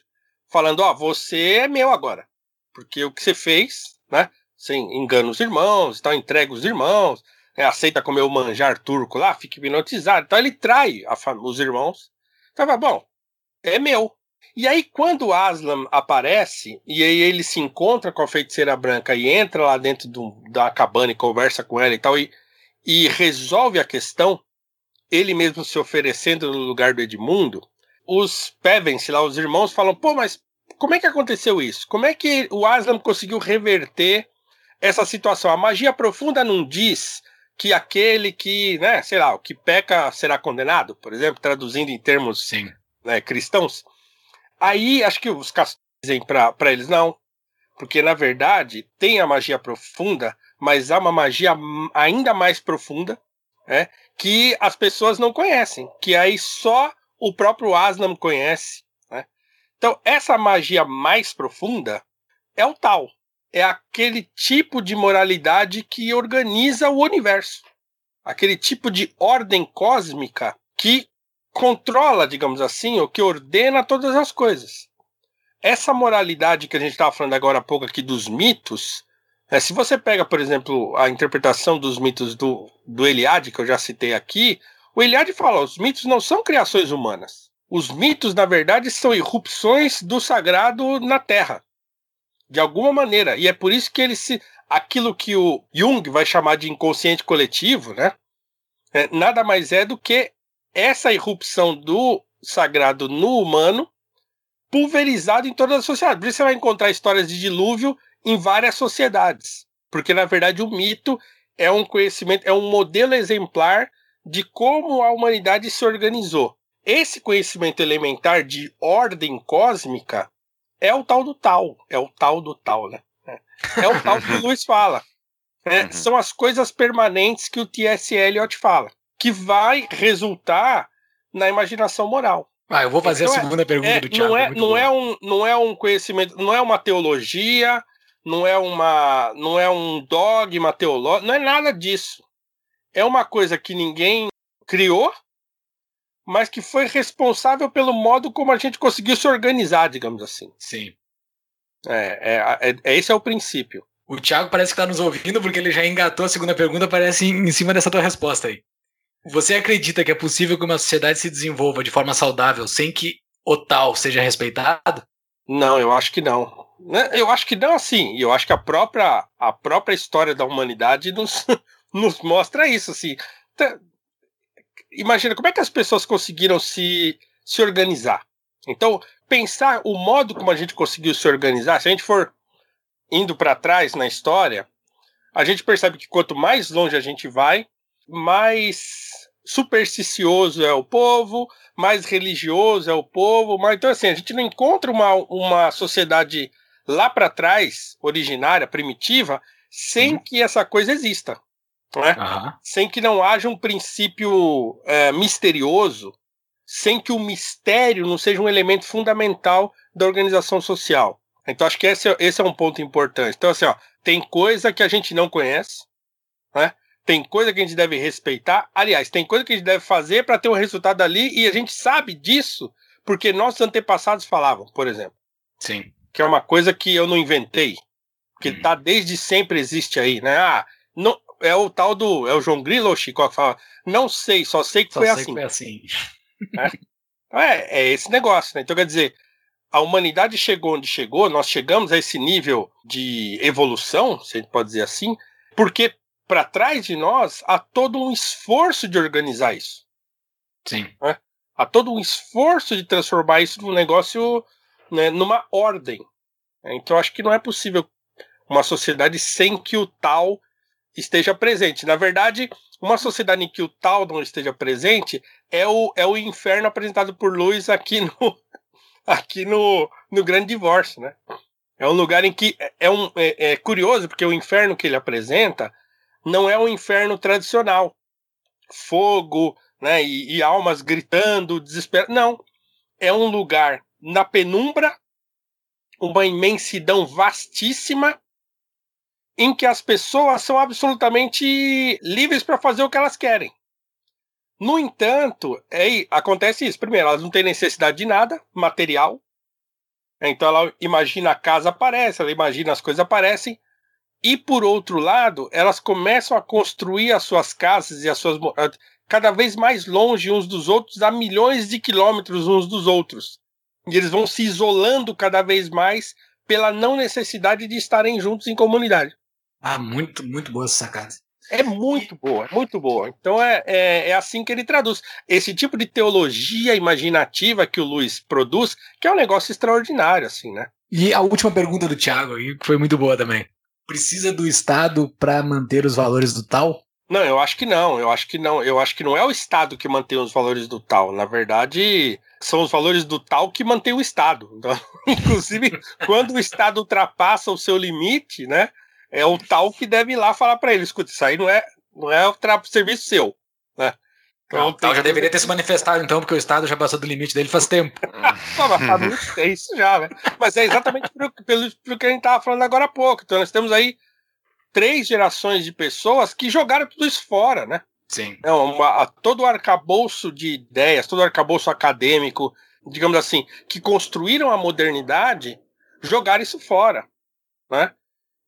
falando: Ó, oh, você é meu agora. Porque o que você fez, né? Você engana os irmãos, então entrega os irmãos, né, aceita comer o manjar turco lá, fica hipnotizado. Então ele trai os irmãos. Fala, bom, é meu. E aí, quando Aslan aparece, e aí ele se encontra com a feiticeira branca e entra lá dentro do, da cabana e conversa com ela e tal, e, e resolve a questão, ele mesmo se oferecendo no lugar do Edmundo, os Pevens, lá, os irmãos, falam: pô, mas como é que aconteceu isso? Como é que o Aslan conseguiu reverter essa situação? A magia profunda não diz que aquele que, né, sei lá, o que peca será condenado, por exemplo, traduzindo em termos né, cristãos. Aí acho que os castores dizem para eles não, porque na verdade tem a magia profunda, mas há uma magia ainda mais profunda, né, que as pessoas não conhecem, que aí só o próprio Aslan conhece. Né? Então essa magia mais profunda é o tal, é aquele tipo de moralidade que organiza o universo, aquele tipo de ordem cósmica que controla, digamos assim, o que ordena todas as coisas. Essa moralidade que a gente estava falando agora há pouco aqui dos mitos, é, se você pega, por exemplo, a interpretação dos mitos do, do Eliade, que eu já citei aqui, o Eliade fala: os mitos não são criações humanas. Os mitos, na verdade, são irrupções do sagrado na Terra. De alguma maneira. E é por isso que ele se. Aquilo que o Jung vai chamar de inconsciente coletivo, né? É, nada mais é do que essa irrupção do sagrado no humano pulverizado em todas as sociedades. Por isso você vai encontrar histórias de dilúvio em várias sociedades. Porque, na verdade, o mito é um conhecimento, é um modelo exemplar de como a humanidade se organizou. Esse conhecimento elementar de ordem cósmica é o tal do tal. É o tal do tal, né? É o tal que o Luiz fala. É. São as coisas permanentes que o T.S. Eliot fala que vai resultar na imaginação moral. Ah, eu vou fazer então, a é, segunda é, pergunta é, do Tiago. Não é, não, é um, não é um conhecimento, não é uma teologia, não é, uma, não é um dogma teológico, não é nada disso. É uma coisa que ninguém criou, mas que foi responsável pelo modo como a gente conseguiu se organizar, digamos assim. Sim. É, é, é, é esse é o princípio. O Thiago parece que está nos ouvindo porque ele já engatou a segunda pergunta, parece em cima dessa tua resposta aí. Você acredita que é possível que uma sociedade se desenvolva de forma saudável sem que o tal seja respeitado? Não, eu acho que não. Né, eu acho que não assim. Eu acho que a própria, a própria história da humanidade nos, nos mostra isso. Assim. Imagina como é que as pessoas conseguiram se, se organizar. Então, pensar o modo como a gente conseguiu se organizar, se a gente for indo para trás na história, a gente percebe que quanto mais longe a gente vai, mais supersticioso é o povo, mais religioso é o povo, mas então assim, a gente não encontra uma, uma sociedade lá para trás, originária, primitiva, sem uhum. que essa coisa exista. Né? Uhum. Sem que não haja um princípio é, misterioso, sem que o mistério não seja um elemento fundamental da organização social. Então acho que esse, é, esse é um ponto importante. Então, assim, ó, tem coisa que a gente não conhece, né? Tem coisa que a gente deve respeitar. Aliás, tem coisa que a gente deve fazer para ter um resultado ali e a gente sabe disso porque nossos antepassados falavam, por exemplo. Sim. Que é uma coisa que eu não inventei. Que hum. tá desde sempre existe aí, né? Ah, não, é o tal do. É o João Grilo ou Chico que fala. Não sei, só sei que só foi sei assim. Que foi assim. É? é, é esse negócio, né? Então quer dizer, a humanidade chegou onde chegou, nós chegamos a esse nível de evolução, se a gente pode dizer assim, porque para trás de nós há todo um esforço de organizar isso. Sim. Né? Há todo um esforço de transformar isso num negócio, né, numa ordem. Então acho que não é possível uma sociedade sem que o tal esteja presente. Na verdade, uma sociedade em que o tal não esteja presente é o, é o inferno apresentado por Luiz aqui no, aqui no, no Grande Divórcio, né? É um lugar em que é, é um, é, é curioso, porque o inferno que ele apresenta não é um inferno tradicional. Fogo, né, e, e almas gritando, desespero. Não. É um lugar na penumbra, uma imensidão vastíssima, em que as pessoas são absolutamente livres para fazer o que elas querem. No entanto, é, acontece isso. Primeiro, elas não têm necessidade de nada material. Então ela imagina a casa aparece, ela imagina as coisas aparecem. E por outro lado, elas começam a construir as suas casas e as suas cada vez mais longe uns dos outros, a milhões de quilômetros uns dos outros. E eles vão se isolando cada vez mais pela não necessidade de estarem juntos em comunidade. Ah, muito, muito boa essa sacada. É muito boa, muito boa. Então é, é, é, assim que ele traduz. Esse tipo de teologia imaginativa que o Luiz produz, que é um negócio extraordinário, assim, né? E a última pergunta do Thiago aí, que foi muito boa também. Precisa do Estado para manter os valores do tal? Não, eu acho que não. Eu acho que não. Eu acho que não é o Estado que mantém os valores do tal. Na verdade, são os valores do tal que mantém o Estado. Então, inclusive, quando o Estado ultrapassa o seu limite, né? É o tal que deve ir lá falar para ele: escuta, isso aí não é, não é o serviço seu. Né? Então, o tal já deveria ter se manifestado, então, porque o Estado já passou do limite dele faz tempo. é isso já, né? Mas é exatamente pelo, pelo, pelo que a gente estava falando agora há pouco. Então, nós temos aí três gerações de pessoas que jogaram tudo isso fora, né? Sim. É uma, todo o arcabouço de ideias, todo o arcabouço acadêmico, digamos assim, que construíram a modernidade, jogaram isso fora, né?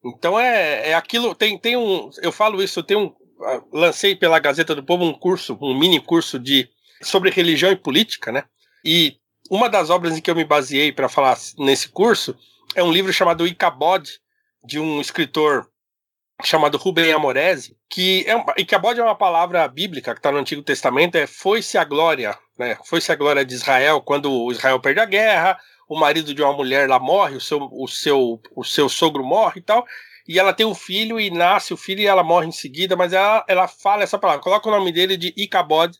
Então é, é aquilo. Tem, tem um. Eu falo isso, tenho um. Lancei pela Gazeta do Povo um curso, um mini curso de sobre religião e política, né? E uma das obras em que eu me baseei para falar nesse curso é um livro chamado Icabod, de um escritor chamado Rubem Amorese, que é um, Icabod é uma palavra bíblica que está no Antigo Testamento, é foi-se a glória, né? Foi-se a glória de Israel quando Israel perde a guerra, o marido de uma mulher lá morre, o seu, o seu, o seu sogro morre e tal, e ela tem um filho e nasce o filho e ela morre em seguida, mas ela, ela fala essa palavra, coloca o nome dele de Icabod,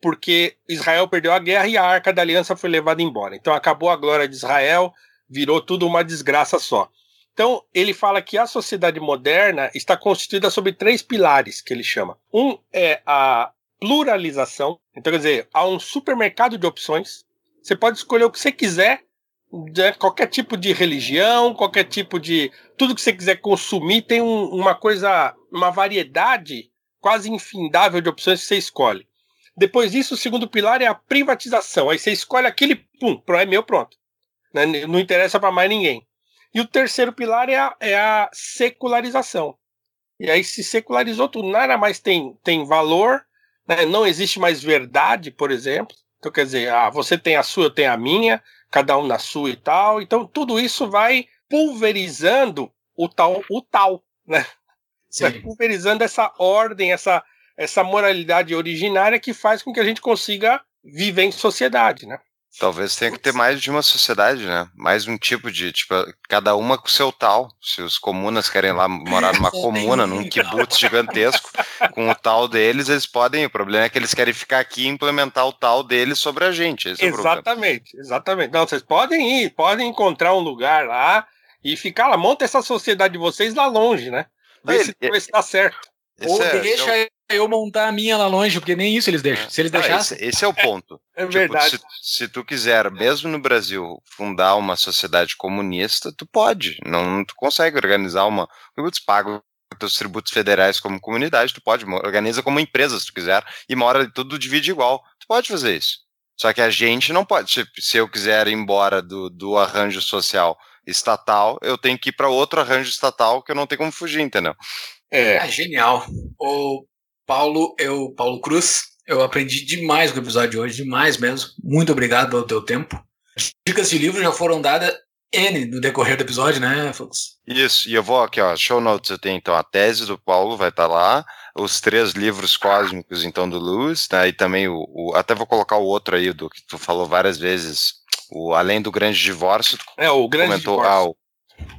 porque Israel perdeu a guerra e a arca da aliança foi levada embora. Então acabou a glória de Israel, virou tudo uma desgraça só. Então, ele fala que a sociedade moderna está constituída sobre três pilares que ele chama. Um é a pluralização. Então, quer dizer, há um supermercado de opções. Você pode escolher o que você quiser, de qualquer tipo de religião, qualquer tipo de. Tudo que você quiser consumir tem um, uma coisa, uma variedade quase infindável de opções que você escolhe. Depois disso, o segundo pilar é a privatização. Aí você escolhe aquele, pum, é meu, pronto. Né, não interessa para mais ninguém. E o terceiro pilar é a, é a secularização. E aí se secularizou tudo, nada mais tem, tem valor, né? não existe mais verdade, por exemplo. Então, quer dizer, ah, você tem a sua, eu tenho a minha, cada um na sua e tal. Então, tudo isso vai pulverizando o tal, o tal, né? Sim. Vai pulverizando essa ordem, essa, essa moralidade originária que faz com que a gente consiga viver em sociedade, né? Talvez tenha que ter mais de uma sociedade, né? Mais um tipo de, tipo, cada uma com seu tal. Se os comunas querem lá morar numa comuna, num kibutz gigantesco, com o tal deles, eles podem. O problema é que eles querem ficar aqui e implementar o tal deles sobre a gente. É exatamente, exatamente. Não, vocês podem ir, podem encontrar um lugar lá e ficar lá. Monta essa sociedade de vocês lá longe, né? Vê Ele, se, é, se tá certo. Ou é, deixa é eu montar a minha lá longe, porque nem isso eles deixam. Se eles ah, deixassem. Esse, esse, é o ponto. é tipo, verdade. Se, se, tu quiser, mesmo no Brasil, fundar uma sociedade comunista, tu pode. Não, tu consegue organizar uma. Tu paga teus tributos federais como comunidade, tu pode. Organiza como empresa, se tu quiser, e mora tudo divide igual. Tu pode fazer isso. Só que a gente não pode. Se, se eu quiser ir embora do, do arranjo social estatal, eu tenho que ir para outro arranjo estatal que eu não tenho como fugir, entendeu? É, é genial. O Paulo, eu, Paulo Cruz, eu aprendi demais com o episódio de hoje, demais mesmo. Muito obrigado pelo teu tempo. Dicas de livro já foram dadas N no decorrer do episódio, né, Fux? Isso, e eu vou aqui, ó, show notes, eu tenho então a tese do Paulo, vai estar tá lá, os três livros cósmicos, então, do Lewis, né, e também o, o, até vou colocar o outro aí, do que tu falou várias vezes, o Além do Grande Divórcio. É, o Grande comentou, Divórcio. Ah, o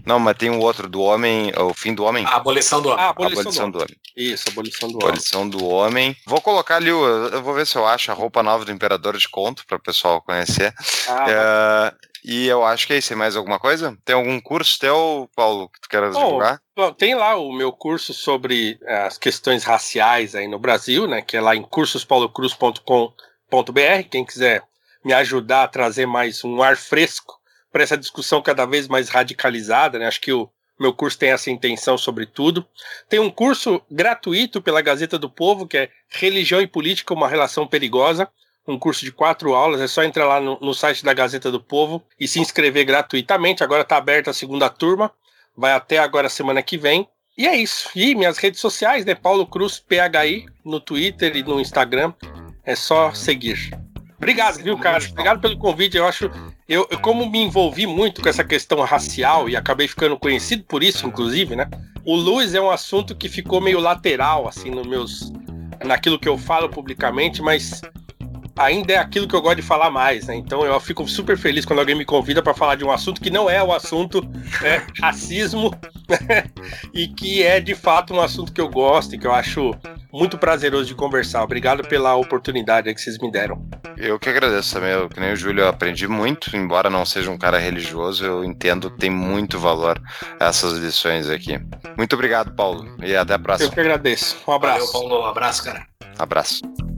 não, mas tem um outro do homem, o fim do homem. A abolição do homem. Ah, a abolição, a abolição do, do, homem. Isso, a abolição do abolição homem. Abolição do homem. Vou colocar ali, eu vou ver se eu acho a roupa nova do Imperador de Conto, para o pessoal conhecer. Ah, é, e eu acho que é isso. Tem mais alguma coisa? Tem algum curso teu, Paulo, que tu queira divulgar? Bom, tem lá o meu curso sobre eh, as questões raciais aí no Brasil, né? Que é lá em cursospaulocruz.com.br. Quem quiser me ajudar a trazer mais um ar fresco para essa discussão cada vez mais radicalizada, né? Acho que o meu curso tem essa intenção sobre tudo. Tem um curso gratuito pela Gazeta do Povo, que é Religião e Política, uma relação perigosa. Um curso de quatro aulas, é só entrar lá no, no site da Gazeta do Povo e se inscrever gratuitamente. Agora está aberta a segunda turma, vai até agora semana que vem. E é isso. E minhas redes sociais, né? Paulo Cruz PHI, no Twitter e no Instagram. É só seguir. Obrigado, viu, cara? Obrigado pelo convite. Eu acho. Eu, eu, como me envolvi muito com essa questão racial e acabei ficando conhecido por isso, inclusive, né? O Luiz é um assunto que ficou meio lateral, assim, nos meus. naquilo que eu falo publicamente, mas ainda é aquilo que eu gosto de falar mais, né? Então eu fico super feliz quando alguém me convida para falar de um assunto que não é o assunto né, racismo né? e que é de fato um assunto que eu gosto e que eu acho muito prazeroso de conversar. Obrigado pela oportunidade que vocês me deram. Eu que agradeço também, eu, que nem o Júlio, eu aprendi muito, embora não seja um cara religioso, eu entendo tem muito valor essas lições aqui. Muito obrigado, Paulo, e até a próxima. Eu que agradeço. Um abraço. Valeu, Paulo. Um abraço, cara. Abraço.